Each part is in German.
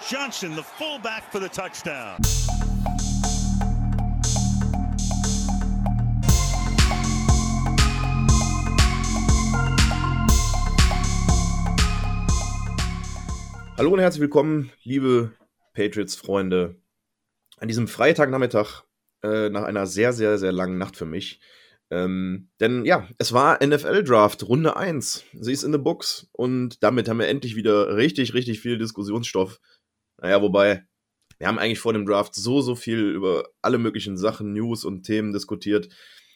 Johnson, the fullback for the touchdown. Hallo und herzlich willkommen, liebe Patriots-Freunde, an diesem Freitagnachmittag äh, nach einer sehr, sehr, sehr langen Nacht für mich. Ähm, denn ja, es war NFL-Draft, Runde 1. Sie ist in the Books und damit haben wir endlich wieder richtig, richtig viel Diskussionsstoff. Naja, wobei, wir haben eigentlich vor dem Draft so, so viel über alle möglichen Sachen, News und Themen diskutiert.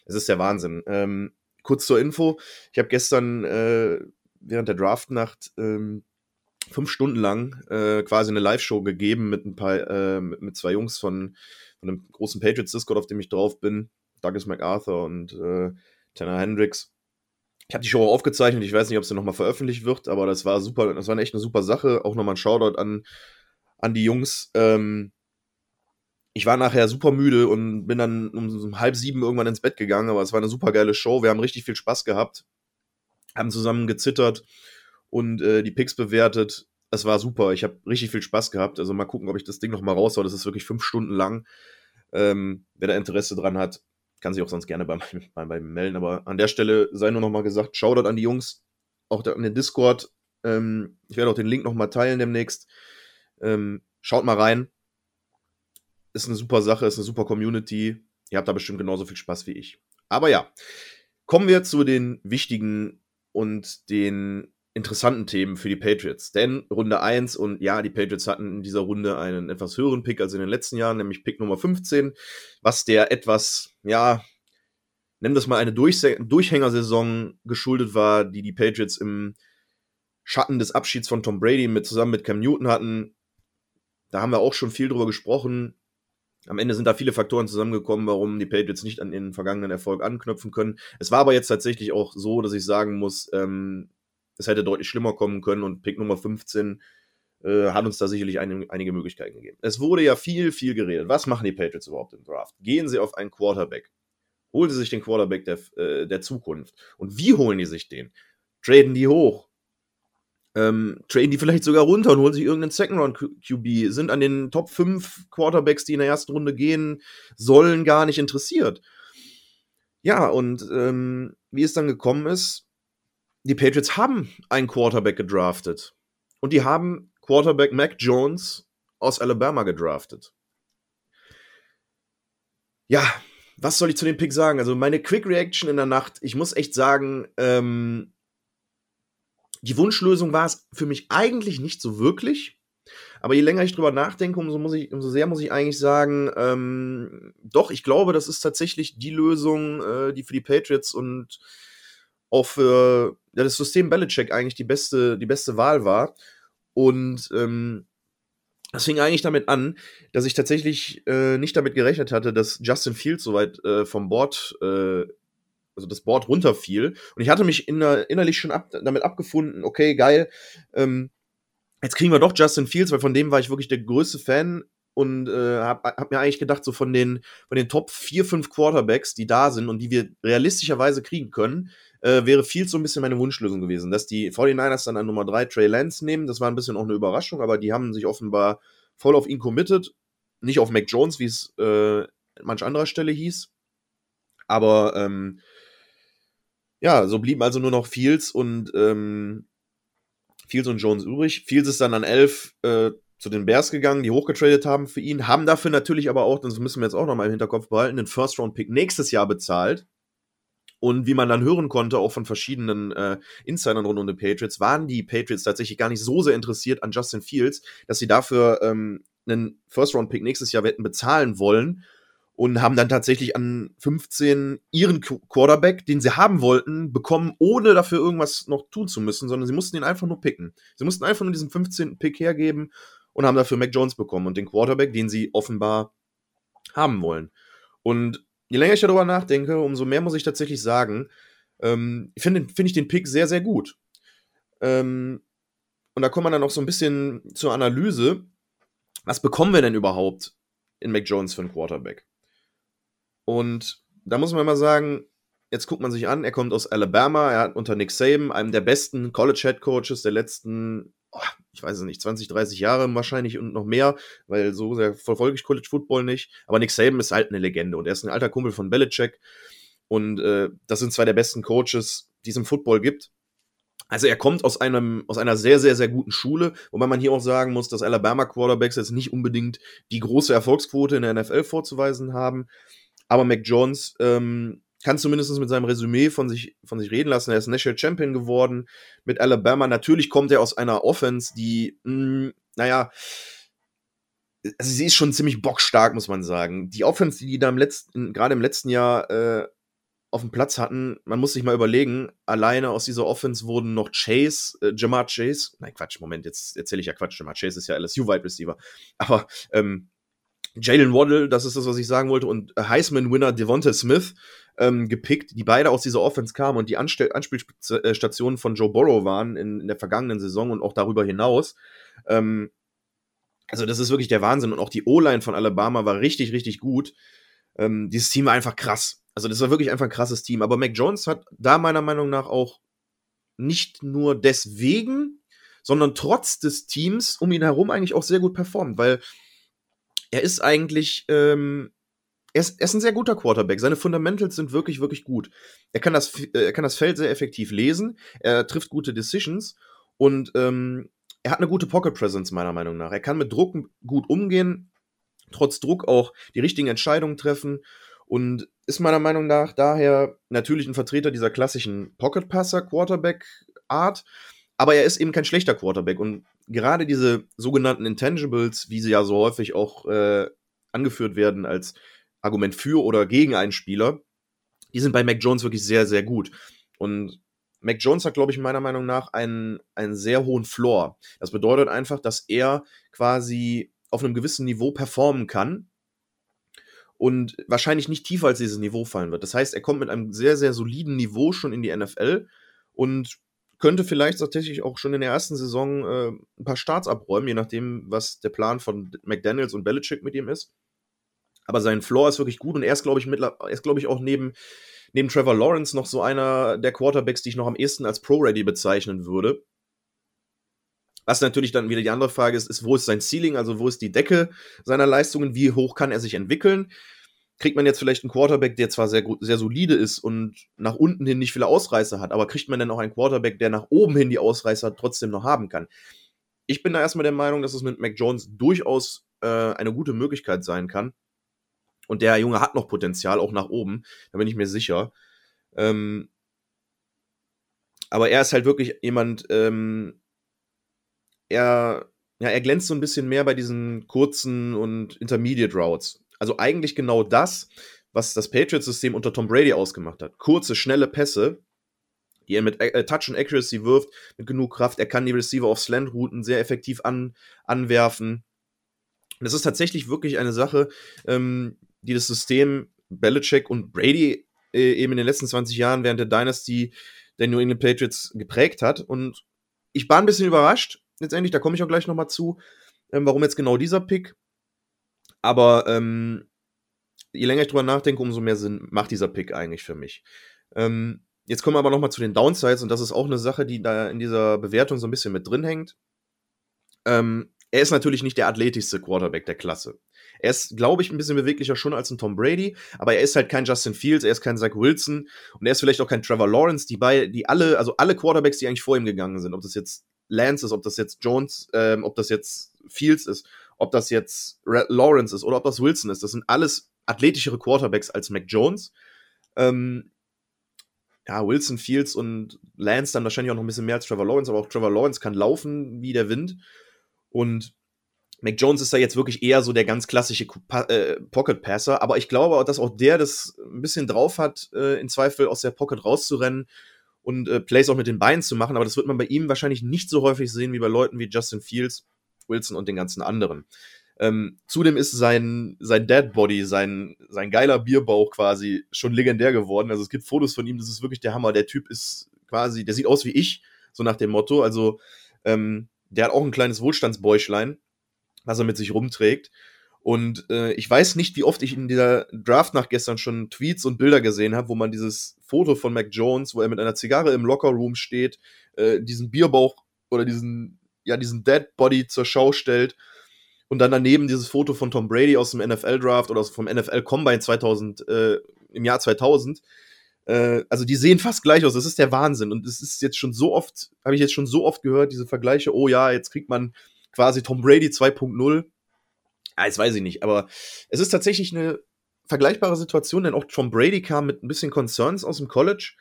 Es ist der Wahnsinn. Ähm, kurz zur Info: Ich habe gestern äh, während der Draftnacht ähm, fünf Stunden lang äh, quasi eine Live-Show gegeben mit ein paar, äh, mit, mit, zwei Jungs von, von einem großen Patriots Discord, auf dem ich drauf bin, Douglas MacArthur und äh, Tanner Hendricks. Ich habe die Show aufgezeichnet, ich weiß nicht, ob sie nochmal veröffentlicht wird, aber das war super, das war echt eine super Sache. Auch nochmal ein Shoutout an, an die Jungs. Ähm, ich war nachher super müde und bin dann um halb sieben irgendwann ins Bett gegangen, aber es war eine super geile Show. Wir haben richtig viel Spaß gehabt, haben zusammen gezittert und äh, die Picks bewertet. Es war super. Ich habe richtig viel Spaß gehabt. Also mal gucken, ob ich das Ding noch mal raushau. Das ist wirklich fünf Stunden lang. Ähm, wer da Interesse dran hat, kann sich auch sonst gerne bei, bei, bei melden. Aber an der Stelle sei nur noch mal gesagt, Shoutout an die Jungs, auch an den Discord. Ähm, ich werde auch den Link noch mal teilen demnächst. Ähm, schaut mal rein. Ist eine super Sache, ist eine super Community. Ihr habt da bestimmt genauso viel Spaß wie ich. Aber ja, kommen wir zu den wichtigen und den interessanten Themen für die Patriots. Denn Runde 1 und ja, die Patriots hatten in dieser Runde einen etwas höheren Pick als in den letzten Jahren, nämlich Pick Nummer 15, was der etwas, ja, nennen das mal eine Durchhängersaison geschuldet war, die die Patriots im Schatten des Abschieds von Tom Brady mit zusammen mit Cam Newton hatten. Da haben wir auch schon viel drüber gesprochen. Am Ende sind da viele Faktoren zusammengekommen, warum die Patriots nicht an den vergangenen Erfolg anknüpfen können. Es war aber jetzt tatsächlich auch so, dass ich sagen muss, ähm, es hätte deutlich schlimmer kommen können und Pick Nummer 15 äh, hat uns da sicherlich ein, einige Möglichkeiten gegeben. Es wurde ja viel, viel geredet. Was machen die Patriots überhaupt im Draft? Gehen sie auf einen Quarterback? Holen sie sich den Quarterback der, äh, der Zukunft? Und wie holen die sich den? Traden die hoch? Ähm, traden die vielleicht sogar runter und holen sich irgendeinen Second-Round-QB? Sind an den Top 5 Quarterbacks, die in der ersten Runde gehen sollen, gar nicht interessiert? Ja, und ähm, wie es dann gekommen ist, die Patriots haben einen Quarterback gedraftet. Und die haben Quarterback Mac Jones aus Alabama gedraftet. Ja, was soll ich zu dem Pick sagen? Also meine Quick Reaction in der Nacht, ich muss echt sagen, ähm, die Wunschlösung war es für mich eigentlich nicht so wirklich. Aber je länger ich drüber nachdenke, umso, muss ich, umso sehr muss ich eigentlich sagen, ähm, doch, ich glaube, das ist tatsächlich die Lösung, äh, die für die Patriots und auch für ja, das System Belichick eigentlich die beste, die beste Wahl war. Und ähm, das fing eigentlich damit an, dass ich tatsächlich äh, nicht damit gerechnet hatte, dass Justin Fields soweit äh, vom Board, äh, also das Board runterfiel. Und ich hatte mich inner, innerlich schon ab, damit abgefunden, okay, geil, ähm, jetzt kriegen wir doch Justin Fields, weil von dem war ich wirklich der größte Fan und äh, habe hab mir eigentlich gedacht, so von den, von den Top 4, 5 Quarterbacks, die da sind und die wir realistischerweise kriegen können, äh, wäre viel so ein bisschen meine Wunschlösung gewesen, dass die 49ers dann an Nummer 3 Trey Lance nehmen. Das war ein bisschen auch eine Überraschung, aber die haben sich offenbar voll auf ihn committed. Nicht auf Mac Jones, wie es äh, an manch anderer Stelle hieß. Aber ähm, ja, so blieben also nur noch Fields und ähm, Fields und Jones übrig. Fields ist dann an 11 äh, zu den Bears gegangen, die hochgetradet haben für ihn, haben dafür natürlich aber auch, das müssen wir jetzt auch noch mal im Hinterkopf behalten, den First-Round-Pick nächstes Jahr bezahlt. Und wie man dann hören konnte, auch von verschiedenen äh, Insidern rund um die Patriots, waren die Patriots tatsächlich gar nicht so sehr interessiert an Justin Fields, dass sie dafür ähm, einen First-Round-Pick nächstes Jahr wetten bezahlen wollen und haben dann tatsächlich an 15 ihren Quarterback, den sie haben wollten, bekommen, ohne dafür irgendwas noch tun zu müssen, sondern sie mussten ihn einfach nur picken. Sie mussten einfach nur diesen 15. Pick hergeben und haben dafür Mac Jones bekommen und den Quarterback, den sie offenbar haben wollen. Und je länger ich darüber nachdenke, umso mehr muss ich tatsächlich sagen, ähm, finde find ich den Pick sehr, sehr gut. Ähm, und da kommt man dann auch so ein bisschen zur Analyse. Was bekommen wir denn überhaupt in Mac Jones für einen Quarterback? Und da muss man mal sagen, jetzt guckt man sich an, er kommt aus Alabama, er hat unter Nick Saban, einem der besten College Head Coaches der letzten oh, ich weiß es nicht, 20, 30 Jahre wahrscheinlich und noch mehr, weil so sehr verfolge ich College Football nicht. Aber Nick Saban ist halt eine Legende und er ist ein alter Kumpel von Belichick. Und äh, das sind zwei der besten Coaches, die es im Football gibt. Also er kommt aus einem aus einer sehr sehr sehr guten Schule, wobei man hier auch sagen muss, dass Alabama Quarterbacks jetzt nicht unbedingt die große Erfolgsquote in der NFL vorzuweisen haben, aber Mac Jones ähm, kann zumindest mit seinem Resümee von sich von sich reden lassen. Er ist National Champion geworden mit Alabama. Natürlich kommt er aus einer Offense, die mh, hm, naja also sie ist schon ziemlich bockstark, muss man sagen. Die Offense, die die da im letzten, gerade im letzten Jahr äh, auf dem Platz hatten, man muss sich mal überlegen, alleine aus dieser Offense wurden noch Chase, äh, Jamar Chase, nein, Quatsch, Moment, jetzt erzähle ich ja Quatsch, Jamar Chase ist ja LSU-Wide Receiver, aber ähm, Jalen Waddle, das ist das, was ich sagen wollte, und Heisman-Winner Devonta Smith ähm, gepickt, die beide aus dieser Offense kamen und die Anstell Anspielstationen von Joe Burrow waren in, in, der vergangenen Saison und auch darüber hinaus. Ähm, also das ist wirklich der Wahnsinn und auch die O-Line von Alabama war richtig, richtig gut. Ähm, dieses Team war einfach krass. Also das war wirklich einfach ein krasses Team. Aber Mac Jones hat da meiner Meinung nach auch nicht nur deswegen, sondern trotz des Teams um ihn herum eigentlich auch sehr gut performt, weil er ist eigentlich, ähm, er, ist, er ist ein sehr guter Quarterback. Seine Fundamentals sind wirklich, wirklich gut. Er kann das, äh, er kann das Feld sehr effektiv lesen, er trifft gute Decisions und ähm, er hat eine gute Pocket Presence, meiner Meinung nach. Er kann mit Druck gut umgehen, trotz Druck auch die richtigen Entscheidungen treffen und ist meiner Meinung nach daher natürlich ein Vertreter dieser klassischen Pocket-Passer-Quarterback-Art, aber er ist eben kein schlechter Quarterback und gerade diese sogenannten Intangibles, wie sie ja so häufig auch äh, angeführt werden als Argument für oder gegen einen Spieler, die sind bei Mac Jones wirklich sehr, sehr gut. Und Mac Jones hat, glaube ich, meiner Meinung nach einen, einen sehr hohen Floor. Das bedeutet einfach, dass er quasi auf einem gewissen Niveau performen kann und wahrscheinlich nicht tiefer als dieses Niveau fallen wird. Das heißt, er kommt mit einem sehr, sehr soliden Niveau schon in die NFL und könnte vielleicht tatsächlich auch schon in der ersten Saison äh, ein paar Starts abräumen, je nachdem, was der Plan von McDaniels und Belichick mit ihm ist. Aber sein Floor ist wirklich gut und er ist, glaube ich, er ist, glaube ich, auch neben, neben Trevor Lawrence noch so einer der Quarterbacks, die ich noch am ehesten als Pro-Ready bezeichnen würde. Was natürlich dann wieder die andere Frage ist, ist, wo ist sein Ceiling, also wo ist die Decke seiner Leistungen, wie hoch kann er sich entwickeln? Kriegt man jetzt vielleicht einen Quarterback, der zwar sehr, sehr solide ist und nach unten hin nicht viele Ausreißer hat, aber kriegt man dann auch einen Quarterback, der nach oben hin die Ausreißer trotzdem noch haben kann? Ich bin da erstmal der Meinung, dass es mit Mac Jones durchaus äh, eine gute Möglichkeit sein kann. Und der Junge hat noch Potenzial, auch nach oben, da bin ich mir sicher. Ähm, aber er ist halt wirklich jemand, ähm, er, ja, er glänzt so ein bisschen mehr bei diesen kurzen und Intermediate Routes. Also eigentlich genau das, was das Patriots-System unter Tom Brady ausgemacht hat. Kurze, schnelle Pässe, die er mit äh, Touch und Accuracy wirft, mit genug Kraft. Er kann die Receiver auf Slant-Routen sehr effektiv an, anwerfen. Das ist tatsächlich wirklich eine Sache, ähm, die das System Belichick und Brady äh, eben in den letzten 20 Jahren während der Dynasty der New England Patriots geprägt hat. Und ich war ein bisschen überrascht, letztendlich, da komme ich auch gleich nochmal zu, ähm, warum jetzt genau dieser Pick. Aber ähm, je länger ich drüber nachdenke, umso mehr Sinn macht dieser Pick eigentlich für mich. Ähm, jetzt kommen wir aber nochmal zu den Downsides und das ist auch eine Sache, die da in dieser Bewertung so ein bisschen mit drin hängt. Ähm, er ist natürlich nicht der athletischste Quarterback der Klasse. Er ist, glaube ich, ein bisschen beweglicher schon als ein Tom Brady, aber er ist halt kein Justin Fields, er ist kein Zach Wilson und er ist vielleicht auch kein Trevor Lawrence, die bei, die alle, also alle Quarterbacks, die eigentlich vor ihm gegangen sind, ob das jetzt Lance ist, ob das jetzt Jones, ähm, ob das jetzt Fields ist, ob das jetzt Lawrence ist oder ob das Wilson ist. Das sind alles athletischere Quarterbacks als Mac Jones. Ähm, ja, Wilson, Fields und Lance dann wahrscheinlich auch noch ein bisschen mehr als Trevor Lawrence, aber auch Trevor Lawrence kann laufen wie der Wind. Und Mac Jones ist da jetzt wirklich eher so der ganz klassische äh, Pocket Passer, aber ich glaube, dass auch der das ein bisschen drauf hat, äh, in Zweifel aus der Pocket rauszurennen und äh, Plays auch mit den Beinen zu machen, aber das wird man bei ihm wahrscheinlich nicht so häufig sehen wie bei Leuten wie Justin Fields, Wilson und den ganzen anderen. Ähm, zudem ist sein, sein Dead Body, sein, sein geiler Bierbauch quasi schon legendär geworden. Also es gibt Fotos von ihm, das ist wirklich der Hammer. Der Typ ist quasi, der sieht aus wie ich, so nach dem Motto. Also ähm, der hat auch ein kleines Wohlstandsbäuchlein, was er mit sich rumträgt. Und äh, ich weiß nicht, wie oft ich in dieser Draft nach gestern schon Tweets und Bilder gesehen habe, wo man dieses Foto von Mac Jones, wo er mit einer Zigarre im Lockerroom steht, äh, diesen Bierbauch oder diesen, ja, diesen Dead Body zur Schau stellt und dann daneben dieses Foto von Tom Brady aus dem NFL Draft oder vom NFL Combine 2000 äh, im Jahr 2000. Äh, also die sehen fast gleich aus. Das ist der Wahnsinn und es ist jetzt schon so oft, habe ich jetzt schon so oft gehört diese Vergleiche. Oh ja, jetzt kriegt man quasi Tom Brady 2.0. Ah, jetzt weiß ich nicht, aber es ist tatsächlich eine vergleichbare Situation, denn auch Tom Brady kam mit ein bisschen Concerns aus dem College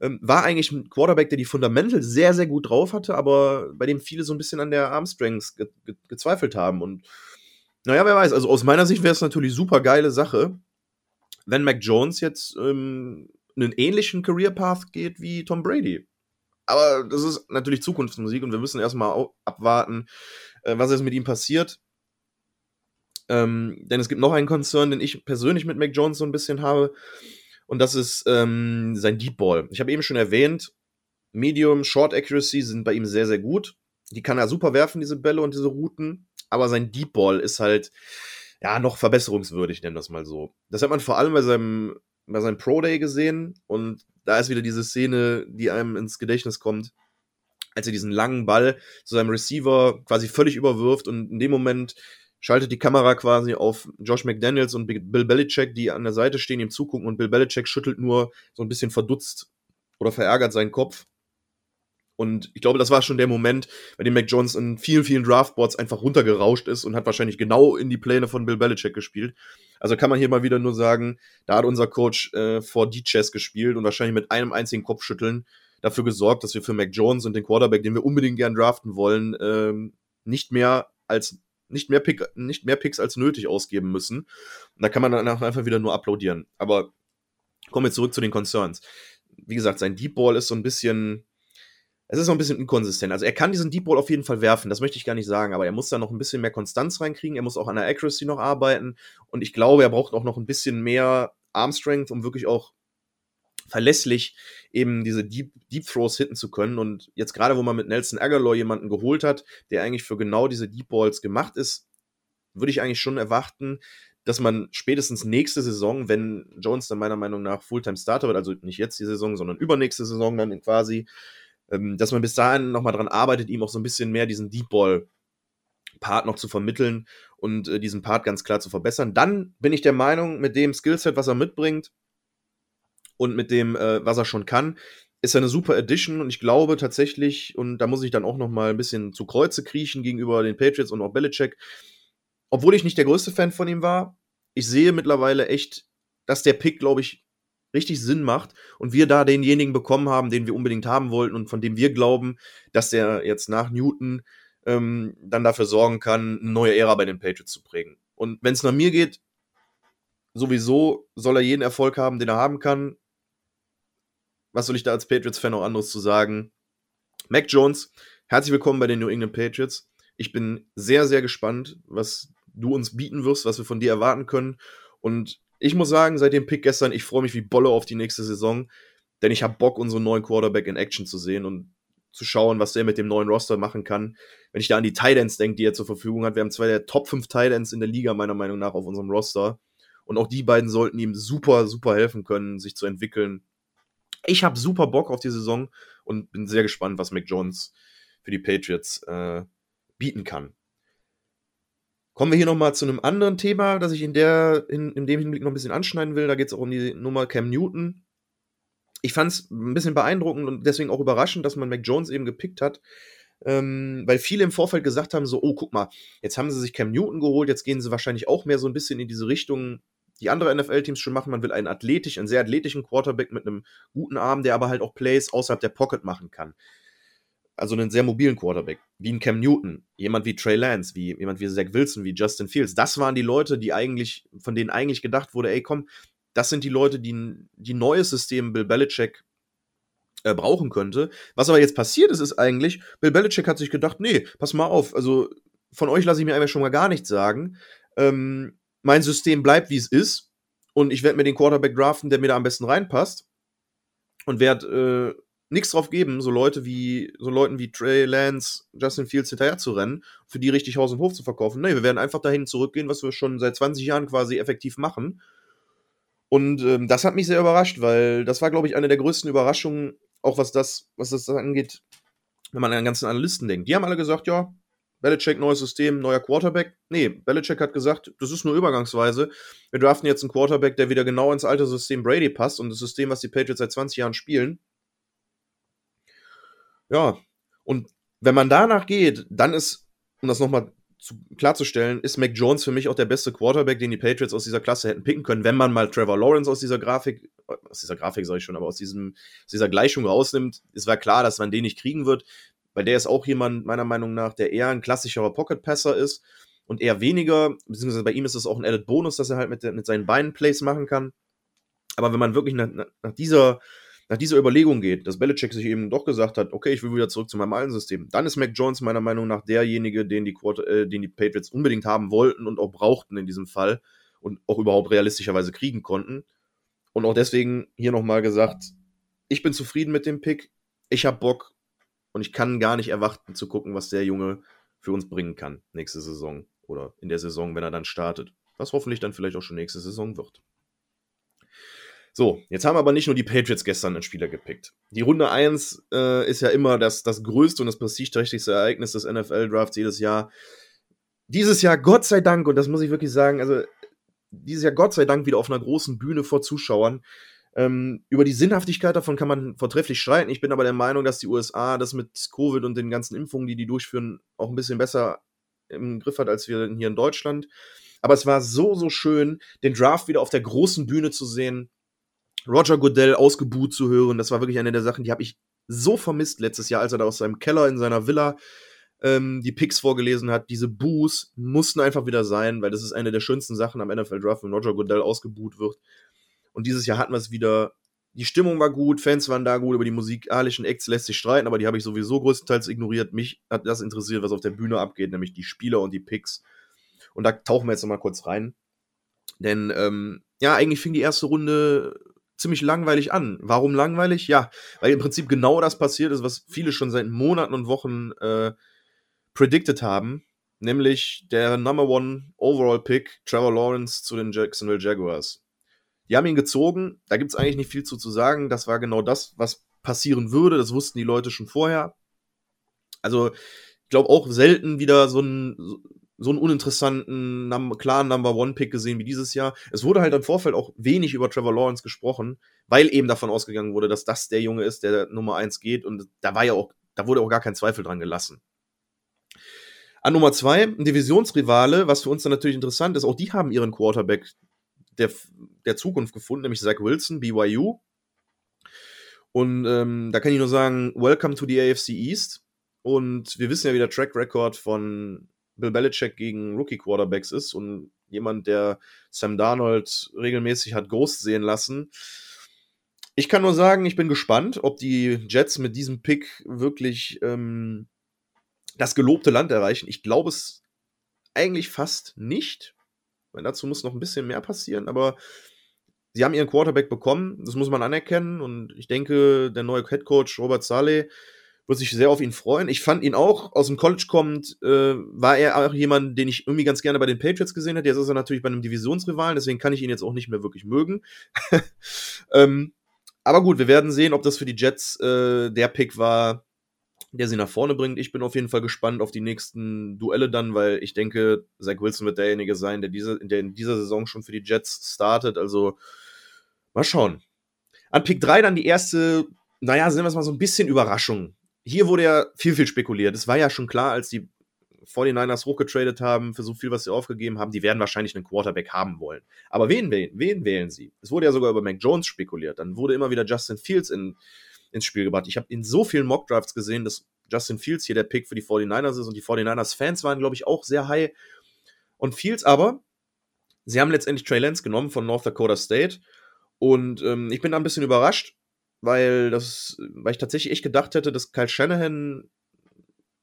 ähm, war eigentlich ein Quarterback, der die Fundamental sehr, sehr gut drauf hatte, aber bei dem viele so ein bisschen an der Armstrengths ge ge gezweifelt haben. Und naja, wer weiß, also aus meiner Sicht wäre es natürlich super geile Sache, wenn Mac Jones jetzt ähm, einen ähnlichen Career Path geht wie Tom Brady. Aber das ist natürlich Zukunftsmusik und wir müssen erstmal abwarten, äh, was jetzt mit ihm passiert. Ähm, denn es gibt noch einen Concern, den ich persönlich mit Mac Jones so ein bisschen habe. Und das ist ähm, sein Deep Ball. Ich habe eben schon erwähnt, Medium, Short Accuracy sind bei ihm sehr, sehr gut. Die kann er super werfen, diese Bälle und diese Routen. Aber sein Deep Ball ist halt, ja, noch verbesserungswürdig, nennen wir das mal so. Das hat man vor allem bei seinem, bei seinem Pro Day gesehen. Und da ist wieder diese Szene, die einem ins Gedächtnis kommt, als er diesen langen Ball zu seinem Receiver quasi völlig überwirft und in dem Moment schaltet die Kamera quasi auf Josh McDaniels und Bill Belichick, die an der Seite stehen, ihm zugucken und Bill Belichick schüttelt nur so ein bisschen verdutzt oder verärgert seinen Kopf. Und ich glaube, das war schon der Moment, bei dem Mac Jones in vielen, vielen Draftboards einfach runtergerauscht ist und hat wahrscheinlich genau in die Pläne von Bill Belichick gespielt. Also kann man hier mal wieder nur sagen, da hat unser Coach äh, vor D-Chess gespielt und wahrscheinlich mit einem einzigen Kopfschütteln dafür gesorgt, dass wir für Mac Jones und den Quarterback, den wir unbedingt gern draften wollen, ähm, nicht mehr als nicht mehr, Pick, nicht mehr Picks als nötig ausgeben müssen. Und da kann man dann einfach wieder nur applaudieren. Aber kommen wir zurück zu den Concerns. Wie gesagt, sein Deep Ball ist so ein bisschen. Es ist so ein bisschen inkonsistent. Also er kann diesen Deep Ball auf jeden Fall werfen, das möchte ich gar nicht sagen, aber er muss da noch ein bisschen mehr Konstanz reinkriegen, er muss auch an der Accuracy noch arbeiten und ich glaube, er braucht auch noch ein bisschen mehr Arm Strength, um wirklich auch verlässlich eben diese Deep, Deep Throws hitten zu können. Und jetzt gerade, wo man mit Nelson Aguilar jemanden geholt hat, der eigentlich für genau diese Deep Balls gemacht ist, würde ich eigentlich schon erwarten, dass man spätestens nächste Saison, wenn Jones dann meiner Meinung nach Fulltime Starter wird, also nicht jetzt die Saison, sondern übernächste Saison dann quasi, ähm, dass man bis dahin nochmal dran arbeitet, ihm auch so ein bisschen mehr diesen Deep Ball Part noch zu vermitteln und äh, diesen Part ganz klar zu verbessern. Dann bin ich der Meinung, mit dem Skillset, was er mitbringt, und mit dem, äh, was er schon kann, ist er eine super Edition und ich glaube tatsächlich, und da muss ich dann auch noch mal ein bisschen zu Kreuze kriechen gegenüber den Patriots und auch Belichick, obwohl ich nicht der größte Fan von ihm war, ich sehe mittlerweile echt, dass der Pick, glaube ich, richtig Sinn macht und wir da denjenigen bekommen haben, den wir unbedingt haben wollten und von dem wir glauben, dass der jetzt nach Newton ähm, dann dafür sorgen kann, eine neue Ära bei den Patriots zu prägen. Und wenn es nach mir geht, sowieso soll er jeden Erfolg haben, den er haben kann was soll ich da als Patriots-Fan noch anderes zu sagen? Mac Jones, herzlich willkommen bei den New England Patriots. Ich bin sehr, sehr gespannt, was du uns bieten wirst, was wir von dir erwarten können. Und ich muss sagen, seit dem Pick gestern, ich freue mich wie Bolle auf die nächste Saison, denn ich habe Bock, unseren neuen Quarterback in Action zu sehen und zu schauen, was der mit dem neuen Roster machen kann. Wenn ich da an die Titans denke, die er zur Verfügung hat, wir haben zwei der Top 5 Titans in der Liga, meiner Meinung nach, auf unserem Roster. Und auch die beiden sollten ihm super, super helfen können, sich zu entwickeln. Ich habe super Bock auf die Saison und bin sehr gespannt, was Mac Jones für die Patriots äh, bieten kann. Kommen wir hier nochmal zu einem anderen Thema, das ich in, der, in, in dem Hinblick noch ein bisschen anschneiden will. Da geht es auch um die Nummer Cam Newton. Ich fand es ein bisschen beeindruckend und deswegen auch überraschend, dass man Mac Jones eben gepickt hat. Ähm, weil viele im Vorfeld gesagt haben: so, oh, guck mal, jetzt haben sie sich Cam Newton geholt, jetzt gehen sie wahrscheinlich auch mehr so ein bisschen in diese Richtung, die andere NFL-Teams schon machen. Man will einen athletisch, einen sehr athletischen Quarterback mit einem guten Arm, der aber halt auch Plays außerhalb der Pocket machen kann. Also einen sehr mobilen Quarterback, wie ein Cam Newton, jemand wie Trey Lance, wie jemand wie Zach Wilson, wie Justin Fields. Das waren die Leute, die eigentlich, von denen eigentlich gedacht wurde, ey, komm, das sind die Leute, die die neues System Bill Belichick äh, brauchen könnte. Was aber jetzt passiert ist, ist eigentlich, Bill Belichick hat sich gedacht, nee, pass mal auf, also von euch lasse ich mir einfach schon mal gar nichts sagen. Ähm, mein System bleibt, wie es ist. Und ich werde mir den Quarterback draften, der mir da am besten reinpasst. Und werde äh, nichts drauf geben, so Leute wie, so Leuten wie Trey Lance, Justin Fields hinterher zu rennen, für die richtig Haus und Hof zu verkaufen. Nee, wir werden einfach dahin zurückgehen, was wir schon seit 20 Jahren quasi effektiv machen. Und ähm, das hat mich sehr überrascht, weil das war, glaube ich, eine der größten Überraschungen, auch was das, was das angeht, wenn man an den ganzen Analysten denkt. Die haben alle gesagt, ja, Belichick, neues System, neuer Quarterback. Nee, Belichick hat gesagt, das ist nur übergangsweise. Wir draften jetzt einen Quarterback, der wieder genau ins alte System Brady passt und das System, was die Patriots seit 20 Jahren spielen. Ja, und wenn man danach geht, dann ist, um das nochmal klarzustellen, ist Mac Jones für mich auch der beste Quarterback, den die Patriots aus dieser Klasse hätten picken können, wenn man mal Trevor Lawrence aus dieser Grafik, aus dieser Grafik sage ich schon, aber aus, diesem, aus dieser Gleichung rausnimmt. Es war klar, dass man den nicht kriegen wird weil der ist auch jemand, meiner Meinung nach, der eher ein klassischerer Pocket-Passer ist und eher weniger, beziehungsweise bei ihm ist es auch ein Added Bonus, dass er halt mit, mit seinen Beinen Plays machen kann. Aber wenn man wirklich nach, nach, dieser, nach dieser Überlegung geht, dass Belichick sich eben doch gesagt hat, okay, ich will wieder zurück zu meinem alten System, dann ist Mac Jones meiner Meinung nach derjenige, den die, Quarter, äh, den die Patriots unbedingt haben wollten und auch brauchten in diesem Fall und auch überhaupt realistischerweise kriegen konnten. Und auch deswegen hier nochmal gesagt, ich bin zufrieden mit dem Pick. Ich habe Bock, und ich kann gar nicht erwarten zu gucken, was der Junge für uns bringen kann nächste Saison oder in der Saison, wenn er dann startet. Was hoffentlich dann vielleicht auch schon nächste Saison wird. So, jetzt haben aber nicht nur die Patriots gestern einen Spieler gepickt. Die Runde 1 äh, ist ja immer das, das größte und das prestigeträchtigste Ereignis des NFL-Drafts jedes Jahr. Dieses Jahr, Gott sei Dank, und das muss ich wirklich sagen, also dieses Jahr Gott sei Dank wieder auf einer großen Bühne vor Zuschauern. Ähm, über die Sinnhaftigkeit davon kann man vortrefflich streiten. Ich bin aber der Meinung, dass die USA das mit Covid und den ganzen Impfungen, die die durchführen, auch ein bisschen besser im Griff hat als wir hier in Deutschland. Aber es war so, so schön, den Draft wieder auf der großen Bühne zu sehen, Roger Goodell ausgebuht zu hören. Das war wirklich eine der Sachen, die habe ich so vermisst letztes Jahr, als er da aus seinem Keller in seiner Villa ähm, die Picks vorgelesen hat. Diese Boos mussten einfach wieder sein, weil das ist eine der schönsten Sachen am NFL Draft, wenn Roger Goodell ausgebuht wird. Und dieses Jahr hatten wir es wieder. Die Stimmung war gut, Fans waren da gut, über die musikalischen Acts lässt sich streiten, aber die habe ich sowieso größtenteils ignoriert. Mich hat das interessiert, was auf der Bühne abgeht, nämlich die Spieler und die Picks. Und da tauchen wir jetzt nochmal kurz rein. Denn, ähm, ja, eigentlich fing die erste Runde ziemlich langweilig an. Warum langweilig? Ja, weil im Prinzip genau das passiert ist, was viele schon seit Monaten und Wochen äh, predicted haben. Nämlich der Number One Overall Pick, Trevor Lawrence zu den Jacksonville Jaguars. Die haben ihn gezogen, da gibt es eigentlich nicht viel zu, zu sagen. Das war genau das, was passieren würde. Das wussten die Leute schon vorher. Also, ich glaube auch selten wieder so einen, so einen uninteressanten, klaren Number One-Pick gesehen wie dieses Jahr. Es wurde halt im Vorfeld auch wenig über Trevor Lawrence gesprochen, weil eben davon ausgegangen wurde, dass das der Junge ist, der Nummer 1 geht. Und da war ja auch, da wurde auch gar kein Zweifel dran gelassen. An Nummer 2, ein Divisionsrivale, was für uns dann natürlich interessant ist, auch die haben ihren Quarterback der, der Zukunft gefunden, nämlich Zach Wilson, BYU. Und ähm, da kann ich nur sagen, welcome to the AFC East. Und wir wissen ja, wie der Track Record von Bill Belichick gegen Rookie Quarterbacks ist und jemand, der Sam Darnold regelmäßig hat Ghost sehen lassen. Ich kann nur sagen, ich bin gespannt, ob die Jets mit diesem Pick wirklich ähm, das gelobte Land erreichen. Ich glaube es eigentlich fast nicht. Weil dazu muss noch ein bisschen mehr passieren, aber sie haben ihren Quarterback bekommen, das muss man anerkennen. Und ich denke, der neue Head Coach Robert Saleh wird sich sehr auf ihn freuen. Ich fand ihn auch, aus dem College kommend, äh, war er auch jemand, den ich irgendwie ganz gerne bei den Patriots gesehen hätte. Jetzt ist er natürlich bei einem Divisionsrivalen, deswegen kann ich ihn jetzt auch nicht mehr wirklich mögen. ähm, aber gut, wir werden sehen, ob das für die Jets äh, der Pick war, der sie nach vorne bringt. Ich bin auf jeden Fall gespannt auf die nächsten Duelle dann, weil ich denke, Zach Wilson wird derjenige sein, der, diese, der in dieser Saison schon für die Jets startet. Also mal schauen. An Pick 3 dann die erste, naja, sehen wir es mal so ein bisschen Überraschung. Hier wurde ja viel, viel spekuliert. Es war ja schon klar, als die 49ers hochgetradet haben, für so viel, was sie aufgegeben haben, die werden wahrscheinlich einen Quarterback haben wollen. Aber wen wählen, wen wählen sie? Es wurde ja sogar über Mac Jones spekuliert. Dann wurde immer wieder Justin Fields in, ins Spiel gebracht. Ich habe in so vielen Mockdrafts gesehen, dass Justin Fields hier der Pick für die 49ers ist und die 49ers-Fans waren, glaube ich, auch sehr high. Und Fields aber, sie haben letztendlich Trey Lance genommen von North Dakota State und ähm, ich bin da ein bisschen überrascht, weil das, weil ich tatsächlich echt gedacht hätte, dass Kyle Shanahan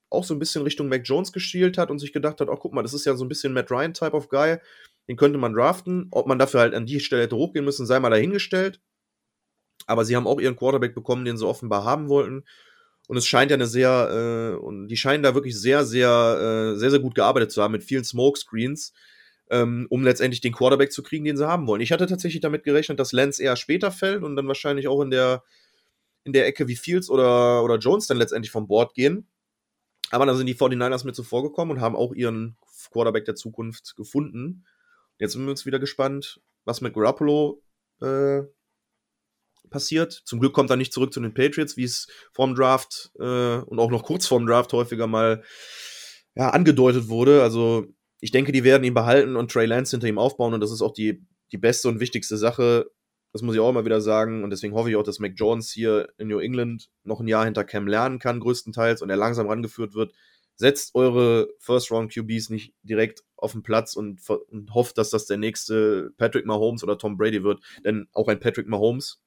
auch so ein bisschen Richtung Mac Jones geschielt hat und sich gedacht hat, oh, guck mal, das ist ja so ein bisschen Matt Ryan Type of Guy, den könnte man draften. Ob man dafür halt an die Stelle hätte hochgehen müssen, sei mal dahingestellt. Aber sie haben auch ihren Quarterback bekommen, den sie offenbar haben wollten. Und es scheint ja eine sehr, äh, und die scheinen da wirklich sehr, sehr, äh, sehr, sehr gut gearbeitet zu haben mit vielen Smokescreens, ähm, um letztendlich den Quarterback zu kriegen, den sie haben wollen. Ich hatte tatsächlich damit gerechnet, dass Lance eher später fällt und dann wahrscheinlich auch in der, in der Ecke wie Fields oder, oder Jones dann letztendlich vom Board gehen. Aber dann sind die 49ers mit zuvor gekommen und haben auch ihren Quarterback der Zukunft gefunden. Jetzt sind wir uns wieder gespannt, was mit Garoppolo äh, passiert. Zum Glück kommt er nicht zurück zu den Patriots, wie es vorm Draft äh, und auch noch kurz vorm Draft häufiger mal ja, angedeutet wurde. Also ich denke, die werden ihn behalten und Trey Lance hinter ihm aufbauen und das ist auch die, die beste und wichtigste Sache. Das muss ich auch immer wieder sagen und deswegen hoffe ich auch, dass Mac Jones hier in New England noch ein Jahr hinter Cam lernen kann, größtenteils, und er langsam rangeführt wird. Setzt eure First-Round-QBs nicht direkt auf den Platz und, und hofft, dass das der nächste Patrick Mahomes oder Tom Brady wird. Denn auch ein Patrick Mahomes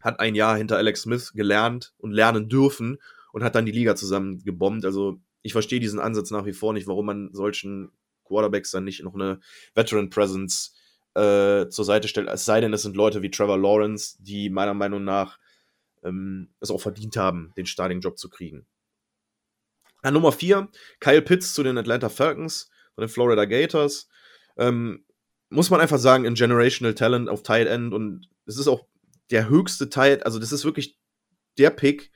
hat ein Jahr hinter Alex Smith gelernt und lernen dürfen und hat dann die Liga zusammen gebombt. Also ich verstehe diesen Ansatz nach wie vor nicht, warum man solchen Quarterbacks dann nicht noch eine Veteran Presence äh, zur Seite stellt. Es sei denn, es sind Leute wie Trevor Lawrence, die meiner Meinung nach ähm, es auch verdient haben, den Starting-Job zu kriegen. An Nummer 4, Kyle Pitts zu den Atlanta Falcons von den Florida Gators. Ähm, muss man einfach sagen, ein Generational Talent auf Tight End und es ist auch der höchste Tight, also das ist wirklich der Pick,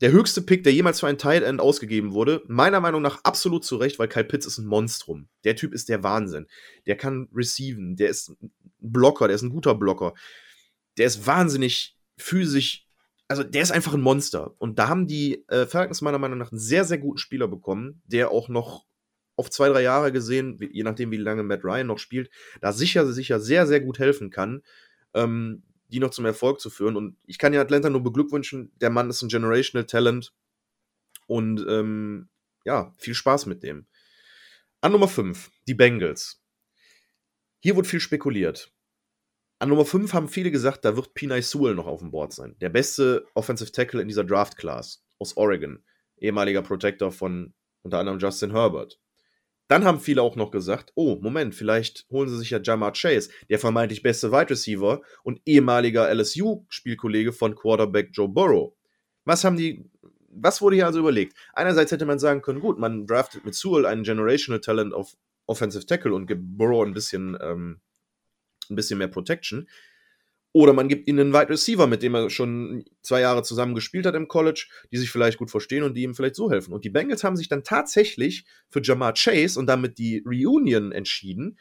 der höchste Pick, der jemals für einen Tight End ausgegeben wurde. Meiner Meinung nach absolut zu Recht, weil Kyle Pitts ist ein Monstrum. Der Typ ist der Wahnsinn. Der kann receiven, der ist ein Blocker, der ist ein guter Blocker. Der ist wahnsinnig physisch also der ist einfach ein Monster. Und da haben die äh, Falcons meiner Meinung nach einen sehr, sehr guten Spieler bekommen, der auch noch auf zwei, drei Jahre gesehen, je nachdem, wie lange Matt Ryan noch spielt, da sicher, sicher sehr, sehr gut helfen kann, ähm, die noch zum Erfolg zu führen. Und ich kann ja Atlanta nur beglückwünschen, der Mann ist ein Generational Talent und ähm, ja, viel Spaß mit dem. An Nummer 5, die Bengals. Hier wurde viel spekuliert. An Nummer 5 haben viele gesagt, da wird Pinay Sewell noch auf dem Board sein. Der beste Offensive Tackle in dieser Draft Class aus Oregon. Ehemaliger Protector von unter anderem Justin Herbert. Dann haben viele auch noch gesagt, oh, Moment, vielleicht holen sie sich ja Jamar Chase, der vermeintlich beste Wide Receiver und ehemaliger LSU-Spielkollege von Quarterback Joe Burrow. Was haben die, was wurde hier also überlegt? Einerseits hätte man sagen können, gut, man draftet mit Sewell einen Generational Talent auf Offensive Tackle und gibt Burrow ein bisschen ähm, ein bisschen mehr Protection. Oder man gibt ihnen einen Wide Receiver, mit dem er schon zwei Jahre zusammen gespielt hat im College, die sich vielleicht gut verstehen und die ihm vielleicht so helfen. Und die Bengals haben sich dann tatsächlich für Jamar Chase und damit die Reunion entschieden.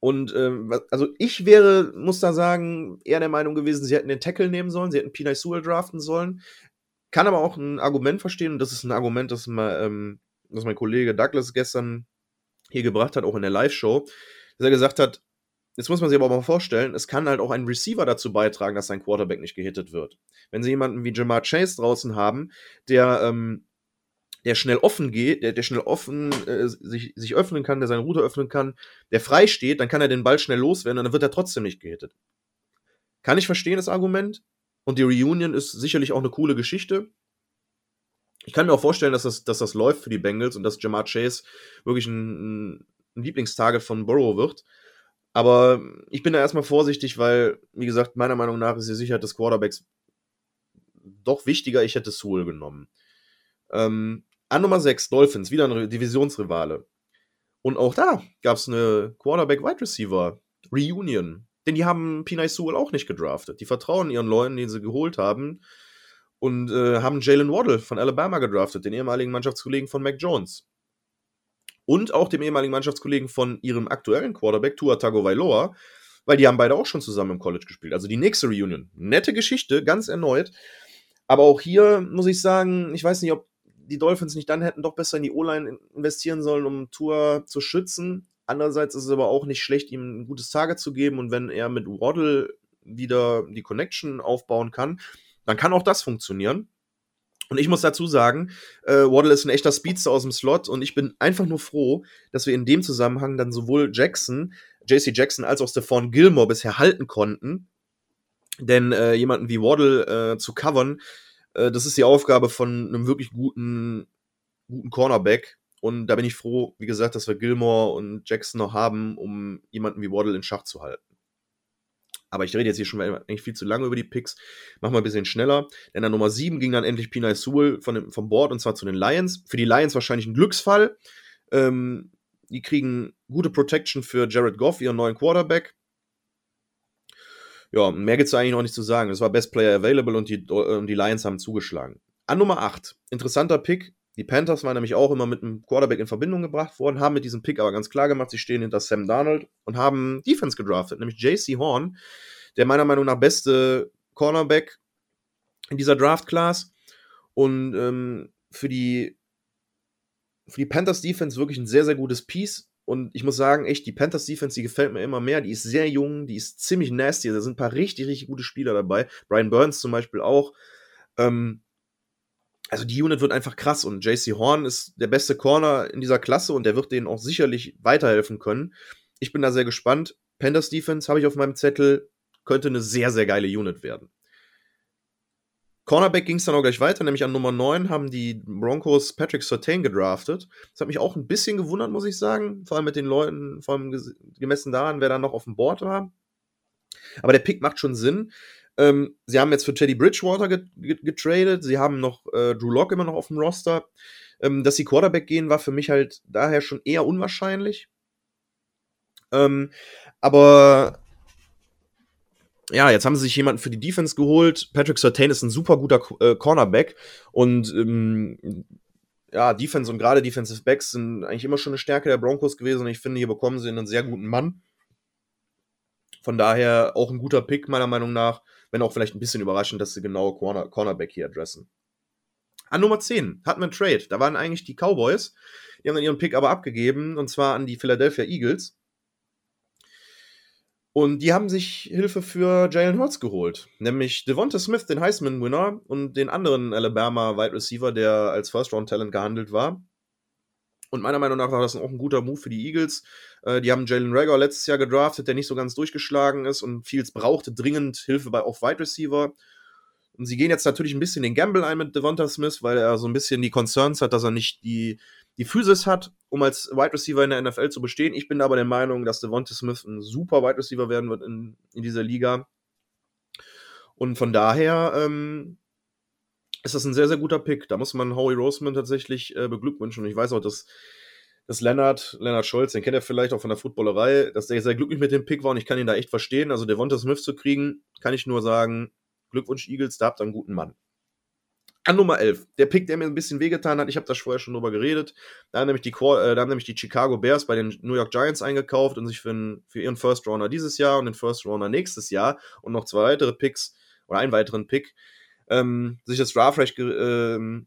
Und ähm, also ich wäre, muss da sagen, eher der Meinung gewesen, sie hätten den Tackle nehmen sollen, sie hätten Pinay Sewell draften sollen. Kann aber auch ein Argument verstehen, und das ist ein Argument, das, mal, ähm, das mein Kollege Douglas gestern hier gebracht hat, auch in der Live-Show, dass er gesagt hat, Jetzt muss man sich aber mal vorstellen, es kann halt auch ein Receiver dazu beitragen, dass sein Quarterback nicht gehittet wird. Wenn sie jemanden wie Jamar Chase draußen haben, der, ähm, der schnell offen geht, der, der schnell offen äh, sich, sich öffnen kann, der seine Route öffnen kann, der frei steht, dann kann er den Ball schnell loswerden und dann wird er trotzdem nicht gehittet. Kann ich verstehen, das Argument. Und die Reunion ist sicherlich auch eine coole Geschichte. Ich kann mir auch vorstellen, dass das, dass das läuft für die Bengals und dass Jamar Chase wirklich ein, ein Lieblingstarget von Burrow wird. Aber ich bin da erstmal vorsichtig, weil, wie gesagt, meiner Meinung nach ist die Sicherheit des Quarterbacks doch wichtiger. Ich hätte Sewell genommen. Ähm, an Nummer 6, Dolphins, wieder ein Divisionsrivale. Und auch da gab es eine Quarterback-Wide Receiver Reunion. Denn die haben Pinay Sewell auch nicht gedraftet. Die vertrauen ihren Leuten, den sie geholt haben. Und äh, haben Jalen Waddle von Alabama gedraftet, den ehemaligen Mannschaftskollegen von Mac Jones und auch dem ehemaligen Mannschaftskollegen von ihrem aktuellen Quarterback, Tua Tagovailoa, weil die haben beide auch schon zusammen im College gespielt. Also die nächste Reunion. Nette Geschichte, ganz erneut. Aber auch hier muss ich sagen, ich weiß nicht, ob die Dolphins nicht dann hätten doch besser in die O-Line investieren sollen, um Tua zu schützen. Andererseits ist es aber auch nicht schlecht, ihm ein gutes Target zu geben und wenn er mit Waddle wieder die Connection aufbauen kann, dann kann auch das funktionieren. Und ich muss dazu sagen, äh, Waddle ist ein echter Speedster aus dem Slot und ich bin einfach nur froh, dass wir in dem Zusammenhang dann sowohl Jackson, JC Jackson als auch Stephon Gilmore bisher halten konnten. Denn äh, jemanden wie Waddle äh, zu covern, äh, das ist die Aufgabe von einem wirklich guten, guten Cornerback. Und da bin ich froh, wie gesagt, dass wir Gilmore und Jackson noch haben, um jemanden wie Waddle in Schach zu halten. Aber ich rede jetzt hier schon eigentlich viel zu lange über die Picks. Machen wir ein bisschen schneller. Denn an Nummer 7 ging dann endlich Pinay Sewell von dem, vom Board und zwar zu den Lions. Für die Lions wahrscheinlich ein Glücksfall. Ähm, die kriegen gute Protection für Jared Goff, ihren neuen Quarterback. Ja, mehr gibt es eigentlich noch nicht zu sagen. Das war Best Player Available und die, und die Lions haben zugeschlagen. An Nummer 8, interessanter Pick. Die Panthers waren nämlich auch immer mit einem Quarterback in Verbindung gebracht worden, haben mit diesem Pick aber ganz klar gemacht, sie stehen hinter Sam Darnold und haben Defense gedraftet, nämlich JC Horn, der meiner Meinung nach beste Cornerback in dieser Draft-Class. Und ähm, für die für die Panthers Defense wirklich ein sehr, sehr gutes Piece. Und ich muss sagen, echt, die Panthers Defense, die gefällt mir immer mehr. Die ist sehr jung, die ist ziemlich nasty. Da sind ein paar richtig, richtig gute Spieler dabei. Brian Burns zum Beispiel auch. Ähm, also die Unit wird einfach krass und JC Horn ist der beste Corner in dieser Klasse und der wird denen auch sicherlich weiterhelfen können. Ich bin da sehr gespannt. Panthers Defense habe ich auf meinem Zettel, könnte eine sehr, sehr geile Unit werden. Cornerback ging es dann auch gleich weiter, nämlich an Nummer 9 haben die Broncos Patrick Sertain gedraftet. Das hat mich auch ein bisschen gewundert, muss ich sagen. Vor allem mit den Leuten, vor allem gemessen daran, wer da noch auf dem Board war. Aber der Pick macht schon Sinn. Ähm, sie haben jetzt für Teddy Bridgewater getradet. Sie haben noch äh, Drew Locke immer noch auf dem Roster. Ähm, dass sie Quarterback gehen, war für mich halt daher schon eher unwahrscheinlich. Ähm, aber ja, jetzt haben sie sich jemanden für die Defense geholt. Patrick Sertain ist ein super guter äh, Cornerback und ähm, ja, Defense und gerade Defensive Backs sind eigentlich immer schon eine Stärke der Broncos gewesen und ich finde, hier bekommen sie einen sehr guten Mann. Von daher auch ein guter Pick, meiner Meinung nach, wenn auch vielleicht ein bisschen überraschend, dass sie genau Corner Cornerback hier adressen. An Nummer 10 hatten wir einen Trade. Da waren eigentlich die Cowboys. Die haben dann ihren Pick aber abgegeben und zwar an die Philadelphia Eagles. Und die haben sich Hilfe für Jalen Hurts geholt. Nämlich Devonta Smith, den Heisman-Winner, und den anderen Alabama Wide Receiver, der als First-Round-Talent gehandelt war. Und meiner Meinung nach war das auch ein guter Move für die Eagles. Äh, die haben Jalen Rager letztes Jahr gedraftet, der nicht so ganz durchgeschlagen ist und Fields brauchte dringend Hilfe bei auch Wide Receiver. Und sie gehen jetzt natürlich ein bisschen den Gamble ein mit Devonta Smith, weil er so ein bisschen die Concerns hat, dass er nicht die die Physis hat, um als Wide Receiver in der NFL zu bestehen. Ich bin aber der Meinung, dass Devonta Smith ein super Wide Receiver werden wird in, in dieser Liga. Und von daher ähm, ist das ein sehr, sehr guter Pick. Da muss man Howie Roseman tatsächlich äh, beglückwünschen. Und ich weiß auch, dass, dass Leonard, Leonard Scholz, den kennt er vielleicht auch von der Footballerei, dass der sehr glücklich mit dem Pick war und ich kann ihn da echt verstehen. Also Devonta Smith zu kriegen, kann ich nur sagen, Glückwunsch Eagles, da habt ihr einen guten Mann. An Nummer 11, der Pick, der mir ein bisschen wehgetan hat, ich habe da vorher schon drüber geredet. Da haben, nämlich die, äh, da haben nämlich die Chicago Bears bei den New York Giants eingekauft und sich für, einen, für ihren First Rounder dieses Jahr und den First Rounder nächstes Jahr und noch zwei weitere Picks oder einen weiteren Pick ähm, sich das Draftrecht ge äh,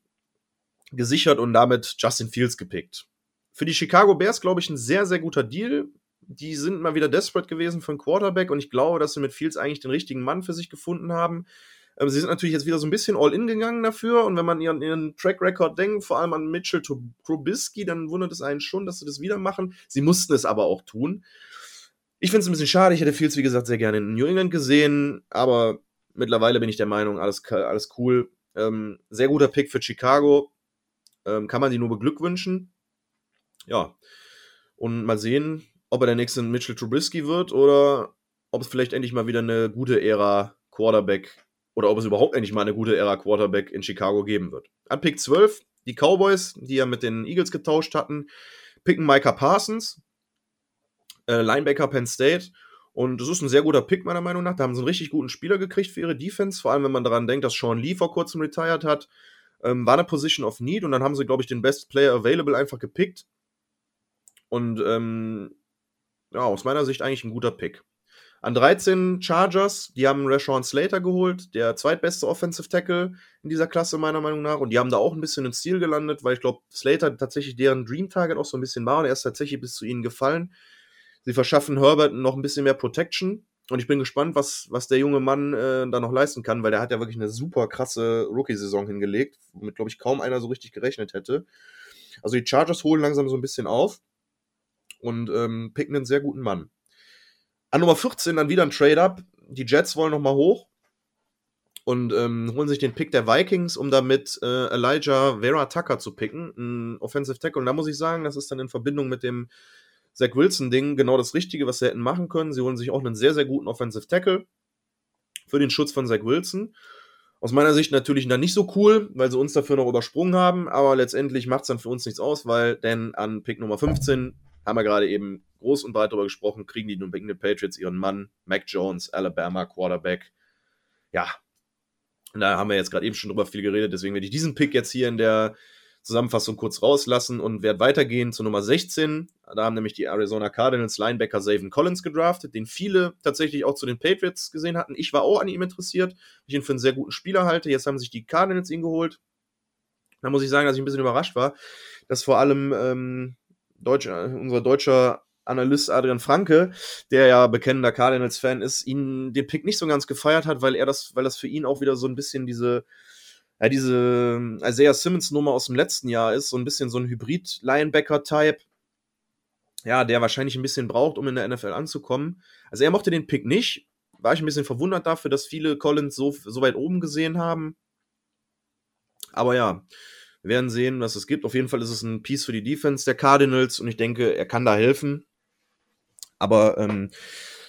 gesichert und damit Justin Fields gepickt. Für die Chicago Bears, glaube ich, ein sehr, sehr guter Deal. Die sind mal wieder desperate gewesen für einen Quarterback und ich glaube, dass sie mit Fields eigentlich den richtigen Mann für sich gefunden haben. Ähm, sie sind natürlich jetzt wieder so ein bisschen all-in gegangen dafür. Und wenn man ihren, ihren Track Record denkt, vor allem an Mitchell Trubisky, dann wundert es einen schon, dass sie das wieder machen. Sie mussten es aber auch tun. Ich finde es ein bisschen schade. Ich hätte Fields, wie gesagt, sehr gerne in New England gesehen. Aber mittlerweile bin ich der Meinung, alles, alles cool. Ähm, sehr guter Pick für Chicago. Ähm, kann man die nur beglückwünschen. Ja. Und mal sehen, ob er der nächste Mitchell Trubisky wird oder ob es vielleicht endlich mal wieder eine gute Ära Quarterback oder ob es überhaupt endlich mal eine gute Ära Quarterback in Chicago geben wird. An Pick 12, die Cowboys, die ja mit den Eagles getauscht hatten, picken Micah Parsons, äh, Linebacker Penn State. Und das ist ein sehr guter Pick, meiner Meinung nach. Da haben sie einen richtig guten Spieler gekriegt für ihre Defense. Vor allem, wenn man daran denkt, dass Sean Lee vor kurzem retired hat. Ähm, war eine Position of Need und dann haben sie, glaube ich, den Best Player Available einfach gepickt. Und ähm, ja, aus meiner Sicht eigentlich ein guter Pick. An 13 Chargers, die haben Rashawn Slater geholt, der zweitbeste Offensive Tackle in dieser Klasse meiner Meinung nach. Und die haben da auch ein bisschen ins Ziel gelandet, weil ich glaube, Slater tatsächlich deren Dream Target auch so ein bisschen war und er ist tatsächlich bis zu ihnen gefallen. Sie verschaffen Herbert noch ein bisschen mehr Protection. Und ich bin gespannt, was, was der junge Mann äh, da noch leisten kann, weil der hat ja wirklich eine super krasse Rookie-Saison hingelegt, womit, glaube ich, kaum einer so richtig gerechnet hätte. Also die Chargers holen langsam so ein bisschen auf und ähm, picken einen sehr guten Mann. An Nummer 14 dann wieder ein Trade-Up. Die Jets wollen nochmal hoch und ähm, holen sich den Pick der Vikings, um damit äh, Elijah Vera Tucker zu picken, ein Offensive Tackle. Und da muss ich sagen, das ist dann in Verbindung mit dem Zach Wilson-Ding genau das Richtige, was sie hätten machen können. Sie holen sich auch einen sehr, sehr guten Offensive Tackle für den Schutz von Zach Wilson. Aus meiner Sicht natürlich dann nicht so cool, weil sie uns dafür noch übersprungen haben, aber letztendlich macht es dann für uns nichts aus, weil denn an Pick Nummer 15 haben wir gerade eben groß und breit darüber gesprochen, kriegen die New England Patriots ihren Mann, Mac Jones, Alabama Quarterback. Ja, da haben wir jetzt gerade eben schon drüber viel geredet, deswegen werde ich diesen Pick jetzt hier in der Zusammenfassung kurz rauslassen und werde weitergehen zu Nummer 16. Da haben nämlich die Arizona Cardinals Linebacker Zaven Collins gedraftet, den viele tatsächlich auch zu den Patriots gesehen hatten. Ich war auch an ihm interessiert, ich ihn für einen sehr guten Spieler halte. Jetzt haben sich die Cardinals ihn geholt. Da muss ich sagen, dass ich ein bisschen überrascht war, dass vor allem ähm, Deutsch, unser deutscher Analyst Adrian Franke, der ja bekennender Cardinals-Fan ist, ihn den Pick nicht so ganz gefeiert hat, weil er das, weil das für ihn auch wieder so ein bisschen diese ja, diese ähm, Isaiah Simmons-Nummer aus dem letzten Jahr ist, so ein bisschen so ein Hybrid-Linebacker-Type, ja, der wahrscheinlich ein bisschen braucht, um in der NFL anzukommen. Also er mochte den Pick nicht. War ich ein bisschen verwundert dafür, dass viele Collins so, so weit oben gesehen haben. Aber ja, wir werden sehen, was es gibt. Auf jeden Fall ist es ein Piece für die Defense der Cardinals und ich denke, er kann da helfen. Aber ähm,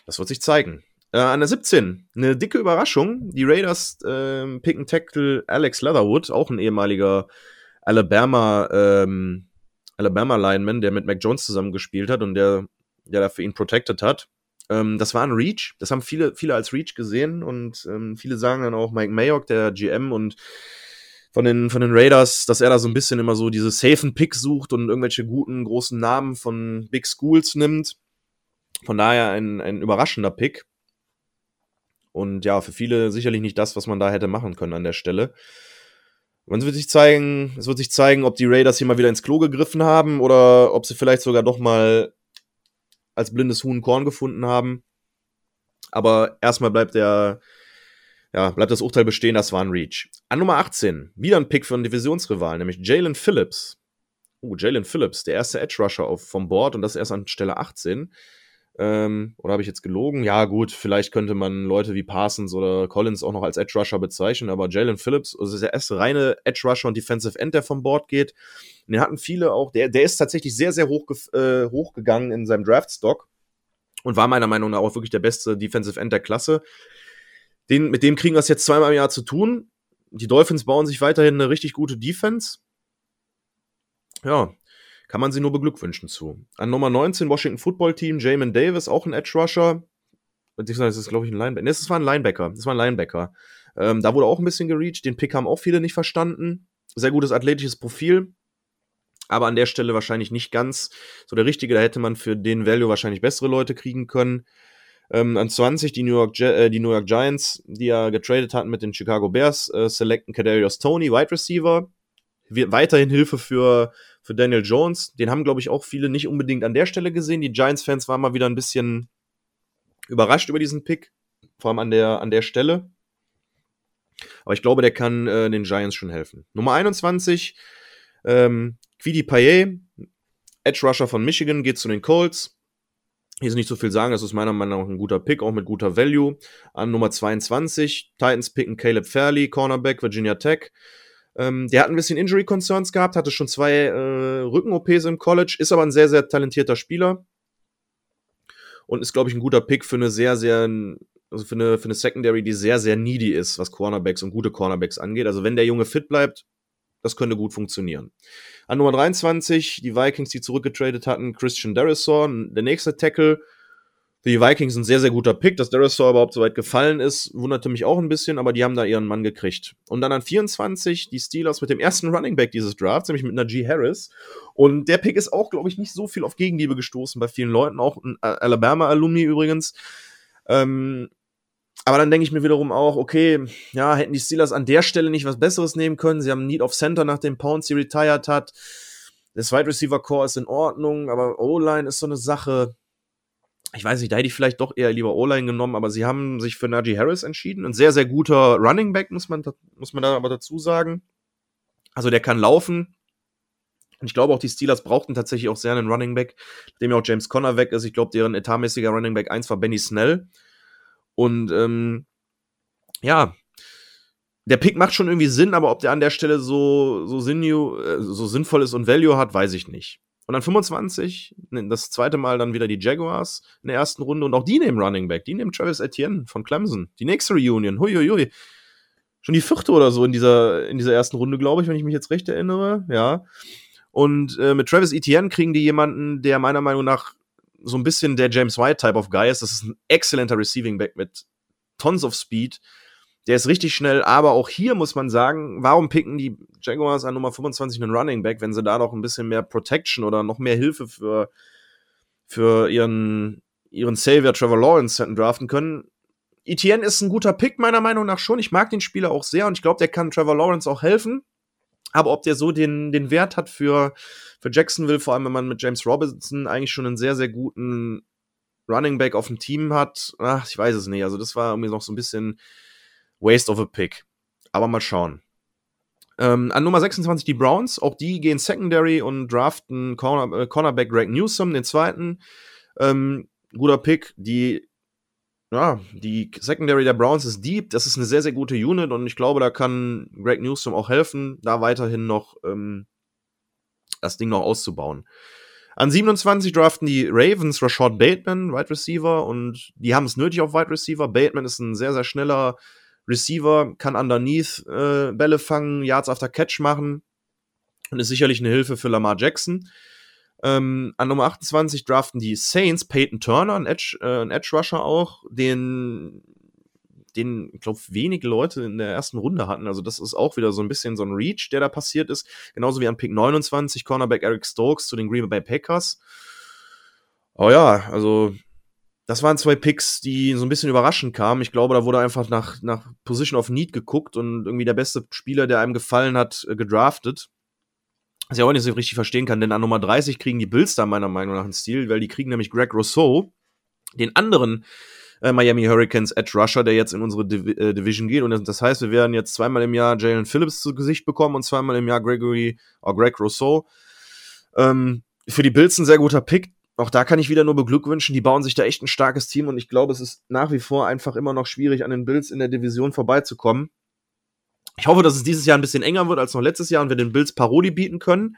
das wird sich zeigen. Äh, an der 17, eine dicke Überraschung. Die Raiders äh, picken Tackle Alex Leatherwood, auch ein ehemaliger Alabama, ähm, Alabama Lineman, der mit Mac Jones zusammen gespielt hat und der, der da für ihn protected hat. Ähm, das war ein Reach. Das haben viele, viele als Reach gesehen und ähm, viele sagen dann auch Mike Mayock, der GM und von den, von den Raiders, dass er da so ein bisschen immer so diese safen Picks sucht und irgendwelche guten, großen Namen von Big Schools nimmt. Von daher ein, ein überraschender Pick. Und ja, für viele sicherlich nicht das, was man da hätte machen können an der Stelle. Man wird sich zeigen, es wird sich zeigen, ob die Raiders hier mal wieder ins Klo gegriffen haben oder ob sie vielleicht sogar doch mal als blindes Huhn Korn gefunden haben. Aber erstmal bleibt der, ja, bleibt das Urteil bestehen, das war ein Reach. An Nummer 18, wieder ein Pick für einen Divisionsrival, nämlich Jalen Phillips. Oh, Jalen Phillips, der erste Edge Rusher vom Board und das erst an Stelle 18. Ähm, oder habe ich jetzt gelogen? Ja, gut, vielleicht könnte man Leute wie Parsons oder Collins auch noch als Edge Rusher bezeichnen, aber Jalen Phillips, also der erste reine Edge Rusher und Defensive End, der vom Board geht. Den hatten viele auch, der, der ist tatsächlich sehr, sehr hoch, äh, hochgegangen in seinem Draft-Stock und war meiner Meinung nach auch wirklich der beste Defensive End der Klasse. Den, mit dem kriegen wir es jetzt zweimal im Jahr zu tun. Die Dolphins bauen sich weiterhin eine richtig gute Defense. Ja, kann man sie nur beglückwünschen zu. An Nummer 19 Washington Football Team, Jamin Davis, auch ein Edge Rusher. Das ist, glaube ich, ein Linebacker. Das war ein Linebacker. Das war ein Linebacker. Ähm, da wurde auch ein bisschen gereached. Den Pick haben auch viele nicht verstanden. Sehr gutes athletisches Profil. Aber an der Stelle wahrscheinlich nicht ganz so der richtige. Da hätte man für den Value wahrscheinlich bessere Leute kriegen können. Ähm, an 20 die New, York äh, die New York Giants, die ja getradet hatten mit den Chicago Bears, äh, selecten Kadarius Tony, Wide Receiver. Weiterhin Hilfe für für Daniel Jones. Den haben, glaube ich, auch viele nicht unbedingt an der Stelle gesehen. Die Giants-Fans waren mal wieder ein bisschen überrascht über diesen Pick, vor allem an der, an der Stelle. Aber ich glaube, der kann äh, den Giants schon helfen. Nummer 21, ähm, Quidi Payet, Edge Rusher von Michigan, geht zu den Colts. Hier ist nicht so viel sagen, das ist meiner Meinung nach ein guter Pick, auch mit guter Value. An Nummer 22, Titans picken Caleb Fairley, Cornerback, Virginia Tech. Ähm, der hat ein bisschen Injury Concerns gehabt, hatte schon zwei äh, Rücken-OPs im College, ist aber ein sehr, sehr talentierter Spieler und ist, glaube ich, ein guter Pick für eine sehr, sehr, also für eine, für eine Secondary, die sehr, sehr needy ist, was Cornerbacks und gute Cornerbacks angeht. Also wenn der Junge fit bleibt, das könnte gut funktionieren. An Nummer 23, die Vikings, die zurückgetradet hatten, Christian Derisor, der nächste Tackle, für die Vikings ein sehr, sehr guter Pick. Dass Darisaw überhaupt so weit gefallen ist, wunderte mich auch ein bisschen, aber die haben da ihren Mann gekriegt. Und dann an 24 die Steelers mit dem ersten Running Back dieses Drafts, nämlich mit Najee Harris. Und der Pick ist auch, glaube ich, nicht so viel auf Gegenliebe gestoßen bei vielen Leuten, auch ein Alabama-Alumni übrigens. Ähm, aber dann denke ich mir wiederum auch, okay, ja, hätten die Steelers an der Stelle nicht was Besseres nehmen können. Sie haben Need of Center, nachdem Pouncy retired hat. Das Wide Receiver Core ist in Ordnung, aber O-Line ist so eine Sache ich weiß nicht, da hätte ich vielleicht doch eher lieber O-Line genommen, aber sie haben sich für Najee Harris entschieden. Ein sehr, sehr guter Running Back, muss man, muss man da aber dazu sagen. Also der kann laufen. Und ich glaube auch, die Steelers brauchten tatsächlich auch sehr einen Running Back, dem ja auch James Conner weg ist. Ich glaube, deren etatmäßiger Running Back 1 war Benny Snell. Und ähm, ja, der Pick macht schon irgendwie Sinn, aber ob der an der Stelle so, so, sinnju, äh, so sinnvoll ist und Value hat, weiß ich nicht. Und dann 25, ne, das zweite Mal dann wieder die Jaguars in der ersten Runde und auch die nehmen Running Back, die nehmen Travis Etienne von Clemson. Die nächste Reunion, huiuiui. Schon die vierte oder so in dieser, in dieser ersten Runde, glaube ich, wenn ich mich jetzt recht erinnere. Ja. Und äh, mit Travis Etienne kriegen die jemanden, der meiner Meinung nach so ein bisschen der James White Type of Guy ist. Das ist ein exzellenter Receiving Back mit tons of Speed. Der ist richtig schnell, aber auch hier muss man sagen, warum picken die Jaguars an Nummer 25 einen Running Back, wenn sie da noch ein bisschen mehr Protection oder noch mehr Hilfe für, für ihren, ihren Savior Trevor Lawrence hätten draften können? Etienne ist ein guter Pick, meiner Meinung nach schon. Ich mag den Spieler auch sehr und ich glaube, der kann Trevor Lawrence auch helfen. Aber ob der so den, den Wert hat für, für Jacksonville, vor allem wenn man mit James Robinson eigentlich schon einen sehr, sehr guten Running Back auf dem Team hat, ach, ich weiß es nicht. Also, das war irgendwie noch so ein bisschen Waste of a Pick. Aber mal schauen. Ähm, an Nummer 26 die Browns. Auch die gehen Secondary und draften Corner, äh, Cornerback Greg Newsom, den zweiten. Ähm, guter Pick. Die, ja, die Secondary der Browns ist deep. Das ist eine sehr, sehr gute Unit und ich glaube, da kann Greg Newsom auch helfen, da weiterhin noch ähm, das Ding noch auszubauen. An 27 draften die Ravens Rashad Bateman, Wide Receiver, und die haben es nötig auf Wide Receiver. Bateman ist ein sehr, sehr schneller Receiver, kann underneath äh, Bälle fangen, Yards after Catch machen und ist sicherlich eine Hilfe für Lamar Jackson. Ähm, an Nummer 28 draften die Saints Peyton Turner, ein Edge, äh, ein Edge Rusher auch, den, den ich glaube, wenige Leute in der ersten Runde hatten. Also, das ist auch wieder so ein bisschen so ein Reach, der da passiert ist. Genauso wie an Pick 29 Cornerback Eric Stokes zu den Green Bay Packers. Oh ja, also das waren zwei Picks, die so ein bisschen überraschend kamen. Ich glaube, da wurde einfach nach, nach Position of Need geguckt und irgendwie der beste Spieler, der einem gefallen hat, äh, gedraftet. Was ich auch nicht so richtig verstehen kann, denn an Nummer 30 kriegen die Bills da meiner Meinung nach einen Stil, weil die kriegen nämlich Greg Rousseau, den anderen äh, Miami Hurricanes Edge Rusher, der jetzt in unsere Div äh, Division geht. Und das heißt, wir werden jetzt zweimal im Jahr Jalen Phillips zu Gesicht bekommen und zweimal im Jahr Gregory, oder Greg Rousseau. Ähm, für die Bills ein sehr guter Pick auch da kann ich wieder nur beglückwünschen. Die bauen sich da echt ein starkes Team und ich glaube, es ist nach wie vor einfach immer noch schwierig, an den Bills in der Division vorbeizukommen. Ich hoffe, dass es dieses Jahr ein bisschen enger wird als noch letztes Jahr und wir den Bills Parodie bieten können.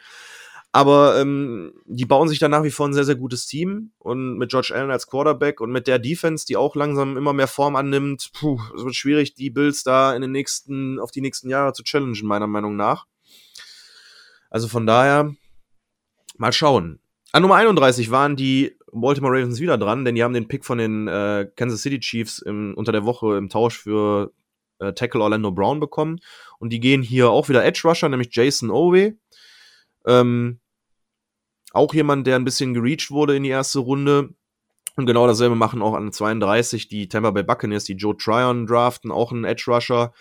Aber ähm, die bauen sich da nach wie vor ein sehr, sehr gutes Team. Und mit George Allen als Quarterback und mit der Defense, die auch langsam immer mehr Form annimmt, puh, es wird schwierig, die Bills da in den nächsten, auf die nächsten Jahre zu challengen, meiner Meinung nach. Also von daher, mal schauen. An Nummer 31 waren die Baltimore Ravens wieder dran, denn die haben den Pick von den äh, Kansas City Chiefs im, unter der Woche im Tausch für äh, Tackle Orlando Brown bekommen. Und die gehen hier auch wieder Edge Rusher, nämlich Jason Owe. Ähm, auch jemand, der ein bisschen gereached wurde in die erste Runde. Und genau dasselbe machen auch an 32 die Tampa Bay Buccaneers, die Joe Tryon draften, auch einen Edge Rusher.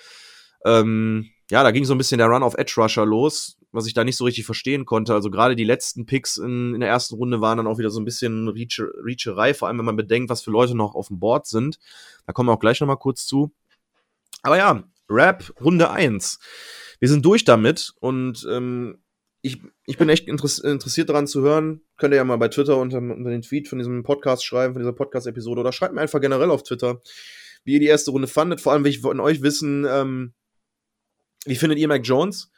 Ähm, ja, da ging so ein bisschen der Run auf Edge Rusher los was ich da nicht so richtig verstehen konnte. Also gerade die letzten Picks in, in, der ersten Runde waren dann auch wieder so ein bisschen Reach, Reacherei, vor allem wenn man bedenkt, was für Leute noch auf dem Board sind. Da kommen wir auch gleich nochmal kurz zu. Aber ja, Rap Runde 1. Wir sind durch damit und ähm, ich, ich bin echt interessiert daran zu hören. Könnt ihr ja mal bei Twitter unter, unter den Tweet von diesem Podcast schreiben, von dieser Podcast-Episode oder schreibt mir einfach generell auf Twitter, wie ihr die erste Runde fandet. Vor allem will ich von euch wissen, ähm, wie findet ihr Mac Jones?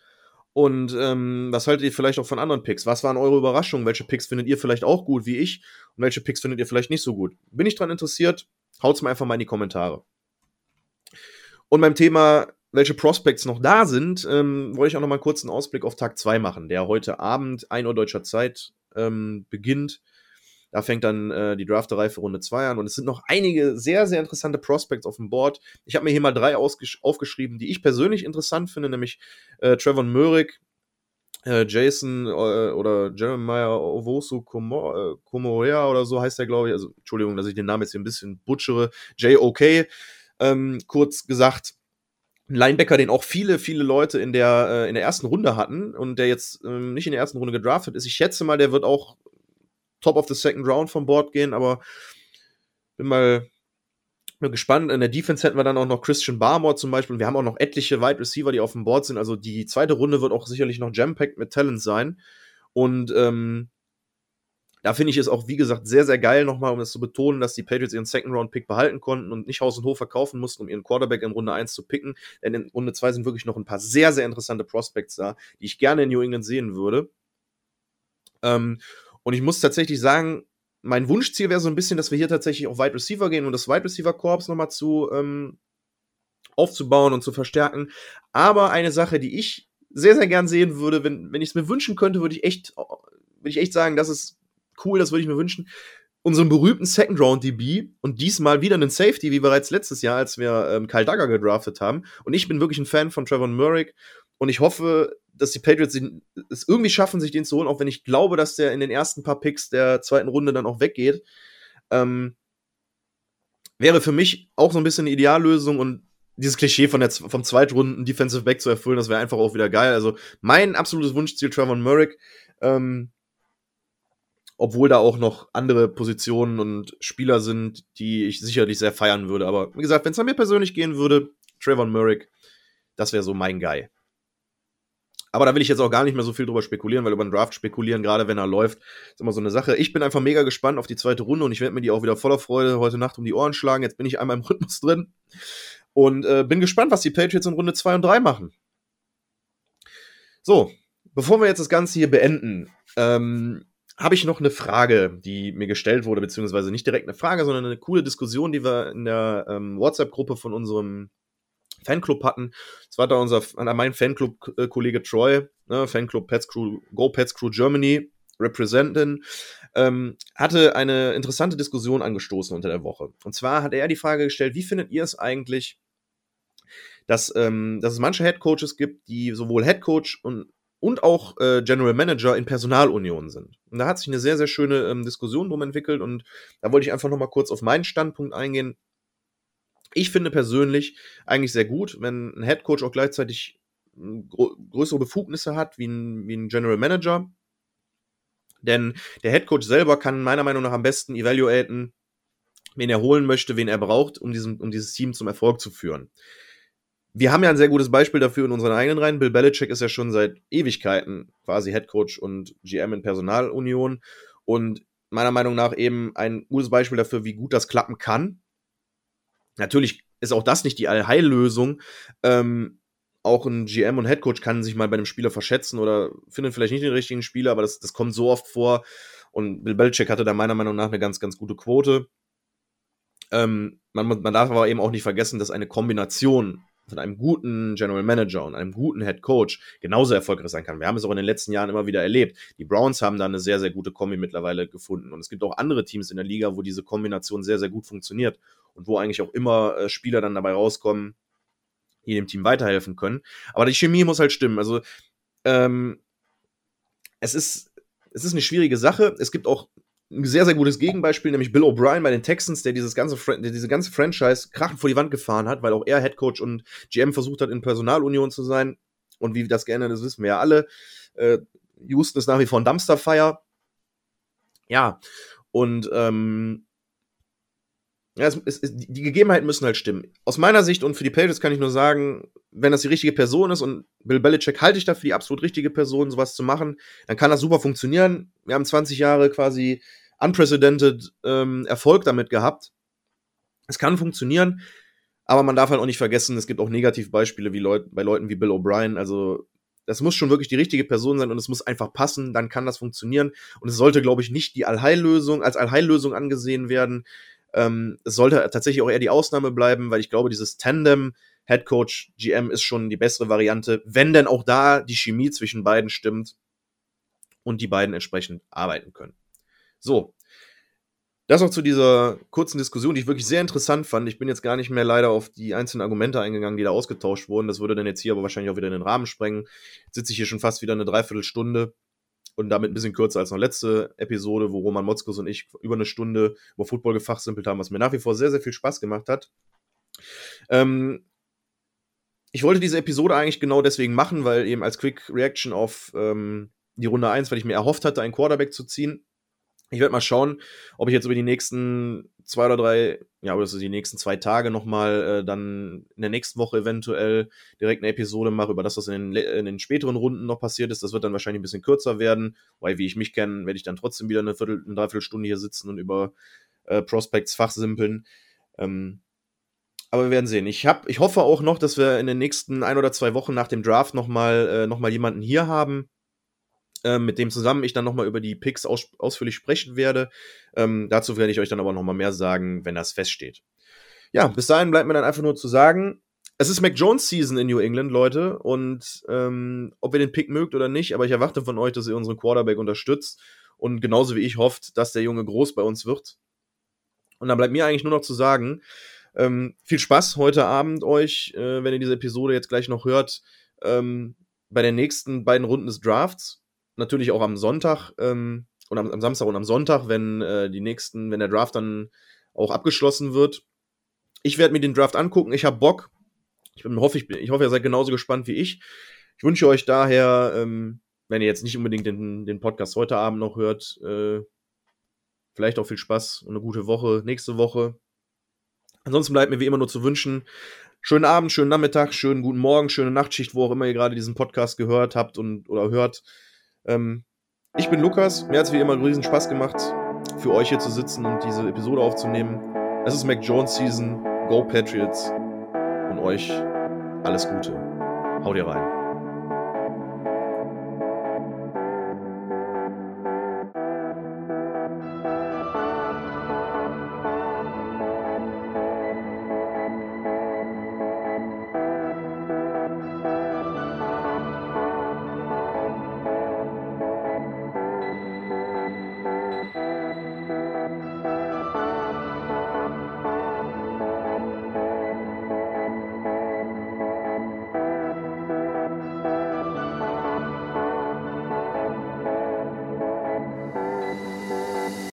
Und ähm, was haltet ihr vielleicht auch von anderen Picks? Was waren eure Überraschungen? Welche Picks findet ihr vielleicht auch gut wie ich? Und welche Picks findet ihr vielleicht nicht so gut? Bin ich daran interessiert? Haut's mir einfach mal in die Kommentare. Und beim Thema, welche Prospects noch da sind, ähm, wollte ich auch noch mal kurz einen Ausblick auf Tag 2 machen, der heute Abend, 1 Uhr deutscher Zeit, ähm, beginnt. Da fängt dann äh, die Drafterei für Runde 2 an. Und es sind noch einige sehr, sehr interessante Prospects auf dem Board. Ich habe mir hier mal drei aufgeschrieben, die ich persönlich interessant finde, nämlich äh, Trevor Möhrig, äh, Jason äh, oder Jeremiah Owosu Komorea äh, oder so heißt der, glaube ich. Also, Entschuldigung, dass ich den Namen jetzt hier ein bisschen butchere. J.O.K. Ähm, kurz gesagt, ein Linebacker, den auch viele, viele Leute in der, äh, in der ersten Runde hatten und der jetzt ähm, nicht in der ersten Runde gedraftet ist. Ich schätze mal, der wird auch top of the second round vom Board gehen, aber bin mal, bin gespannt. In der Defense hätten wir dann auch noch Christian Barmore zum Beispiel. Wir haben auch noch etliche Wide Receiver, die auf dem Board sind. Also die zweite Runde wird auch sicherlich noch jam-packed mit Talent sein. Und ähm, da finde ich es auch, wie gesagt, sehr, sehr geil, nochmal, um das zu betonen, dass die Patriots ihren Second-Round-Pick behalten konnten und nicht Haus und Hof verkaufen mussten, um ihren Quarterback in Runde 1 zu picken. Denn in Runde 2 sind wirklich noch ein paar sehr, sehr interessante Prospects da, die ich gerne in New England sehen würde. Ähm, und ich muss tatsächlich sagen, mein Wunschziel wäre so ein bisschen, dass wir hier tatsächlich auf Wide Receiver gehen und das Wide Receiver Korps nochmal zu ähm, aufzubauen und zu verstärken. Aber eine Sache, die ich sehr, sehr gern sehen würde, wenn, wenn ich es mir wünschen könnte, würde ich echt, würde ich echt sagen, das ist cool, das würde ich mir wünschen. unseren berühmten Second Round DB und diesmal wieder einen Safety, wie bereits letztes Jahr, als wir ähm, Kyle Duggar gedraftet haben. Und ich bin wirklich ein Fan von Trevor Murray und ich hoffe, dass die Patriots es irgendwie schaffen, sich den zu holen, auch wenn ich glaube, dass der in den ersten paar Picks der zweiten Runde dann auch weggeht. Ähm, wäre für mich auch so ein bisschen eine Ideallösung und dieses Klischee von der, vom Zweitrunden Defensive Back zu erfüllen, das wäre einfach auch wieder geil. Also mein absolutes Wunschziel, Trevor Murray. Ähm, obwohl da auch noch andere Positionen und Spieler sind, die ich sicherlich sehr feiern würde. Aber wie gesagt, wenn es an mir persönlich gehen würde, Trayvon Murray, das wäre so mein Guy. Aber da will ich jetzt auch gar nicht mehr so viel drüber spekulieren, weil über den Draft spekulieren, gerade wenn er läuft, ist immer so eine Sache. Ich bin einfach mega gespannt auf die zweite Runde und ich werde mir die auch wieder voller Freude heute Nacht um die Ohren schlagen. Jetzt bin ich einmal im Rhythmus drin und äh, bin gespannt, was die Patriots in Runde 2 und 3 machen. So, bevor wir jetzt das Ganze hier beenden, ähm, habe ich noch eine Frage, die mir gestellt wurde, beziehungsweise nicht direkt eine Frage, sondern eine coole Diskussion, die wir in der ähm, WhatsApp-Gruppe von unserem Fanclub hatten. Das war da unser, mein Fanclub-Kollege Troy, ne, Fanclub Pets Crew, Go Pets Crew Germany, Representin, ähm, hatte eine interessante Diskussion angestoßen unter der Woche. Und zwar hat er die Frage gestellt, wie findet ihr es eigentlich, dass, ähm, dass es manche Headcoaches gibt, die sowohl Headcoach und und auch äh, General Manager in Personalunion sind. Und da hat sich eine sehr, sehr schöne ähm, Diskussion drum entwickelt und da wollte ich einfach nochmal kurz auf meinen Standpunkt eingehen. Ich finde persönlich eigentlich sehr gut, wenn ein Head Coach auch gleichzeitig hm, größere Befugnisse hat wie ein, wie ein General Manager. Denn der Head Coach selber kann meiner Meinung nach am besten evaluaten, wen er holen möchte, wen er braucht, um, diesen, um dieses Team zum Erfolg zu führen wir haben ja ein sehr gutes Beispiel dafür in unseren eigenen Reihen. Bill Belichick ist ja schon seit Ewigkeiten quasi Head Coach und GM in Personalunion und meiner Meinung nach eben ein gutes Beispiel dafür, wie gut das klappen kann. Natürlich ist auch das nicht die Allheillösung. Ähm, auch ein GM und Head Coach kann sich mal bei einem Spieler verschätzen oder findet vielleicht nicht den richtigen Spieler, aber das, das kommt so oft vor. Und Bill Belichick hatte da meiner Meinung nach eine ganz, ganz gute Quote. Ähm, man, man darf aber eben auch nicht vergessen, dass eine Kombination von einem guten General Manager und einem guten Head Coach genauso erfolgreich sein kann. Wir haben es auch in den letzten Jahren immer wieder erlebt. Die Browns haben da eine sehr, sehr gute Kombi mittlerweile gefunden. Und es gibt auch andere Teams in der Liga, wo diese Kombination sehr, sehr gut funktioniert und wo eigentlich auch immer äh, Spieler dann dabei rauskommen, die dem Team weiterhelfen können. Aber die Chemie muss halt stimmen. Also, ähm, es ist, es ist eine schwierige Sache. Es gibt auch ein sehr, sehr gutes Gegenbeispiel, nämlich Bill O'Brien bei den Texans, der dieses ganze, der diese ganze Franchise krachend vor die Wand gefahren hat, weil auch er Headcoach und GM versucht hat, in Personalunion zu sein. Und wie das geändert ist, wissen wir ja alle. Äh, Houston ist nach wie vor ein Dumpsterfire. Ja, und ähm, ja, es, es, die Gegebenheiten müssen halt stimmen. Aus meiner Sicht und für die Patriots kann ich nur sagen, wenn das die richtige Person ist und Bill Belichick halte ich dafür die absolut richtige Person, sowas zu machen, dann kann das super funktionieren. Wir haben 20 Jahre quasi unprecedented ähm, Erfolg damit gehabt. Es kann funktionieren, aber man darf halt auch nicht vergessen, es gibt auch Negativbeispiele wie Leut bei Leuten wie Bill O'Brien. Also das muss schon wirklich die richtige Person sein und es muss einfach passen, dann kann das funktionieren. Und es sollte, glaube ich, nicht die Allheillösung als Allheillösung angesehen werden. Ähm, es sollte tatsächlich auch eher die Ausnahme bleiben, weil ich glaube, dieses Tandem Head Coach GM ist schon die bessere Variante, wenn denn auch da die Chemie zwischen beiden stimmt und die beiden entsprechend arbeiten können. So. Das auch zu dieser kurzen Diskussion, die ich wirklich sehr interessant fand. Ich bin jetzt gar nicht mehr leider auf die einzelnen Argumente eingegangen, die da ausgetauscht wurden. Das würde dann jetzt hier aber wahrscheinlich auch wieder in den Rahmen sprengen. Jetzt sitze ich hier schon fast wieder eine Dreiviertelstunde und damit ein bisschen kürzer als noch letzte Episode, wo Roman Motzkus und ich über eine Stunde über Football gefachsimpelt haben, was mir nach wie vor sehr, sehr viel Spaß gemacht hat. Ähm, ich wollte diese Episode eigentlich genau deswegen machen, weil eben als Quick Reaction auf ähm, die Runde 1, weil ich mir erhofft hatte, einen Quarterback zu ziehen. Ich werde mal schauen, ob ich jetzt über die nächsten zwei oder drei, ja, oder so die nächsten zwei Tage nochmal äh, dann in der nächsten Woche eventuell direkt eine Episode mache über das, was in den, in den späteren Runden noch passiert ist. Das wird dann wahrscheinlich ein bisschen kürzer werden, weil wie ich mich kenne, werde ich dann trotzdem wieder eine Viertel, eine Dreiviertelstunde hier sitzen und über äh, Prospects fachsimpeln. Ähm, aber wir werden sehen. Ich, hab, ich hoffe auch noch, dass wir in den nächsten ein oder zwei Wochen nach dem Draft nochmal äh, noch jemanden hier haben, äh, mit dem zusammen ich dann nochmal über die Picks aus, ausführlich sprechen werde. Ähm, dazu werde ich euch dann aber nochmal mehr sagen, wenn das feststeht. Ja, bis dahin bleibt mir dann einfach nur zu sagen, es ist Mac Jones Season in New England, Leute. Und ähm, ob ihr den Pick mögt oder nicht, aber ich erwarte von euch, dass ihr unseren Quarterback unterstützt und genauso wie ich hofft, dass der Junge groß bei uns wird. Und dann bleibt mir eigentlich nur noch zu sagen, ähm, viel Spaß heute Abend euch, äh, wenn ihr diese Episode jetzt gleich noch hört, ähm, bei den nächsten beiden Runden des Drafts. Natürlich auch am Sonntag ähm, und am, am, Samstag und am Sonntag, wenn äh, die nächsten, wenn der Draft dann auch abgeschlossen wird. Ich werde mir den Draft angucken. Ich habe Bock. Ich, bin, hoffe, ich, ich hoffe, ihr seid genauso gespannt wie ich. Ich wünsche euch daher, ähm, wenn ihr jetzt nicht unbedingt den, den Podcast heute Abend noch hört, äh, vielleicht auch viel Spaß und eine gute Woche nächste Woche. Ansonsten bleibt mir wie immer nur zu wünschen, schönen Abend, schönen Nachmittag, schönen guten Morgen, schöne Nachtschicht, wo auch immer ihr gerade diesen Podcast gehört habt und oder hört. Ähm, ich bin Lukas, mir hat es wie immer riesen Spaß gemacht, für euch hier zu sitzen und diese Episode aufzunehmen. Es ist Mac Jones Season, Go Patriots und euch alles Gute. Haut ihr rein.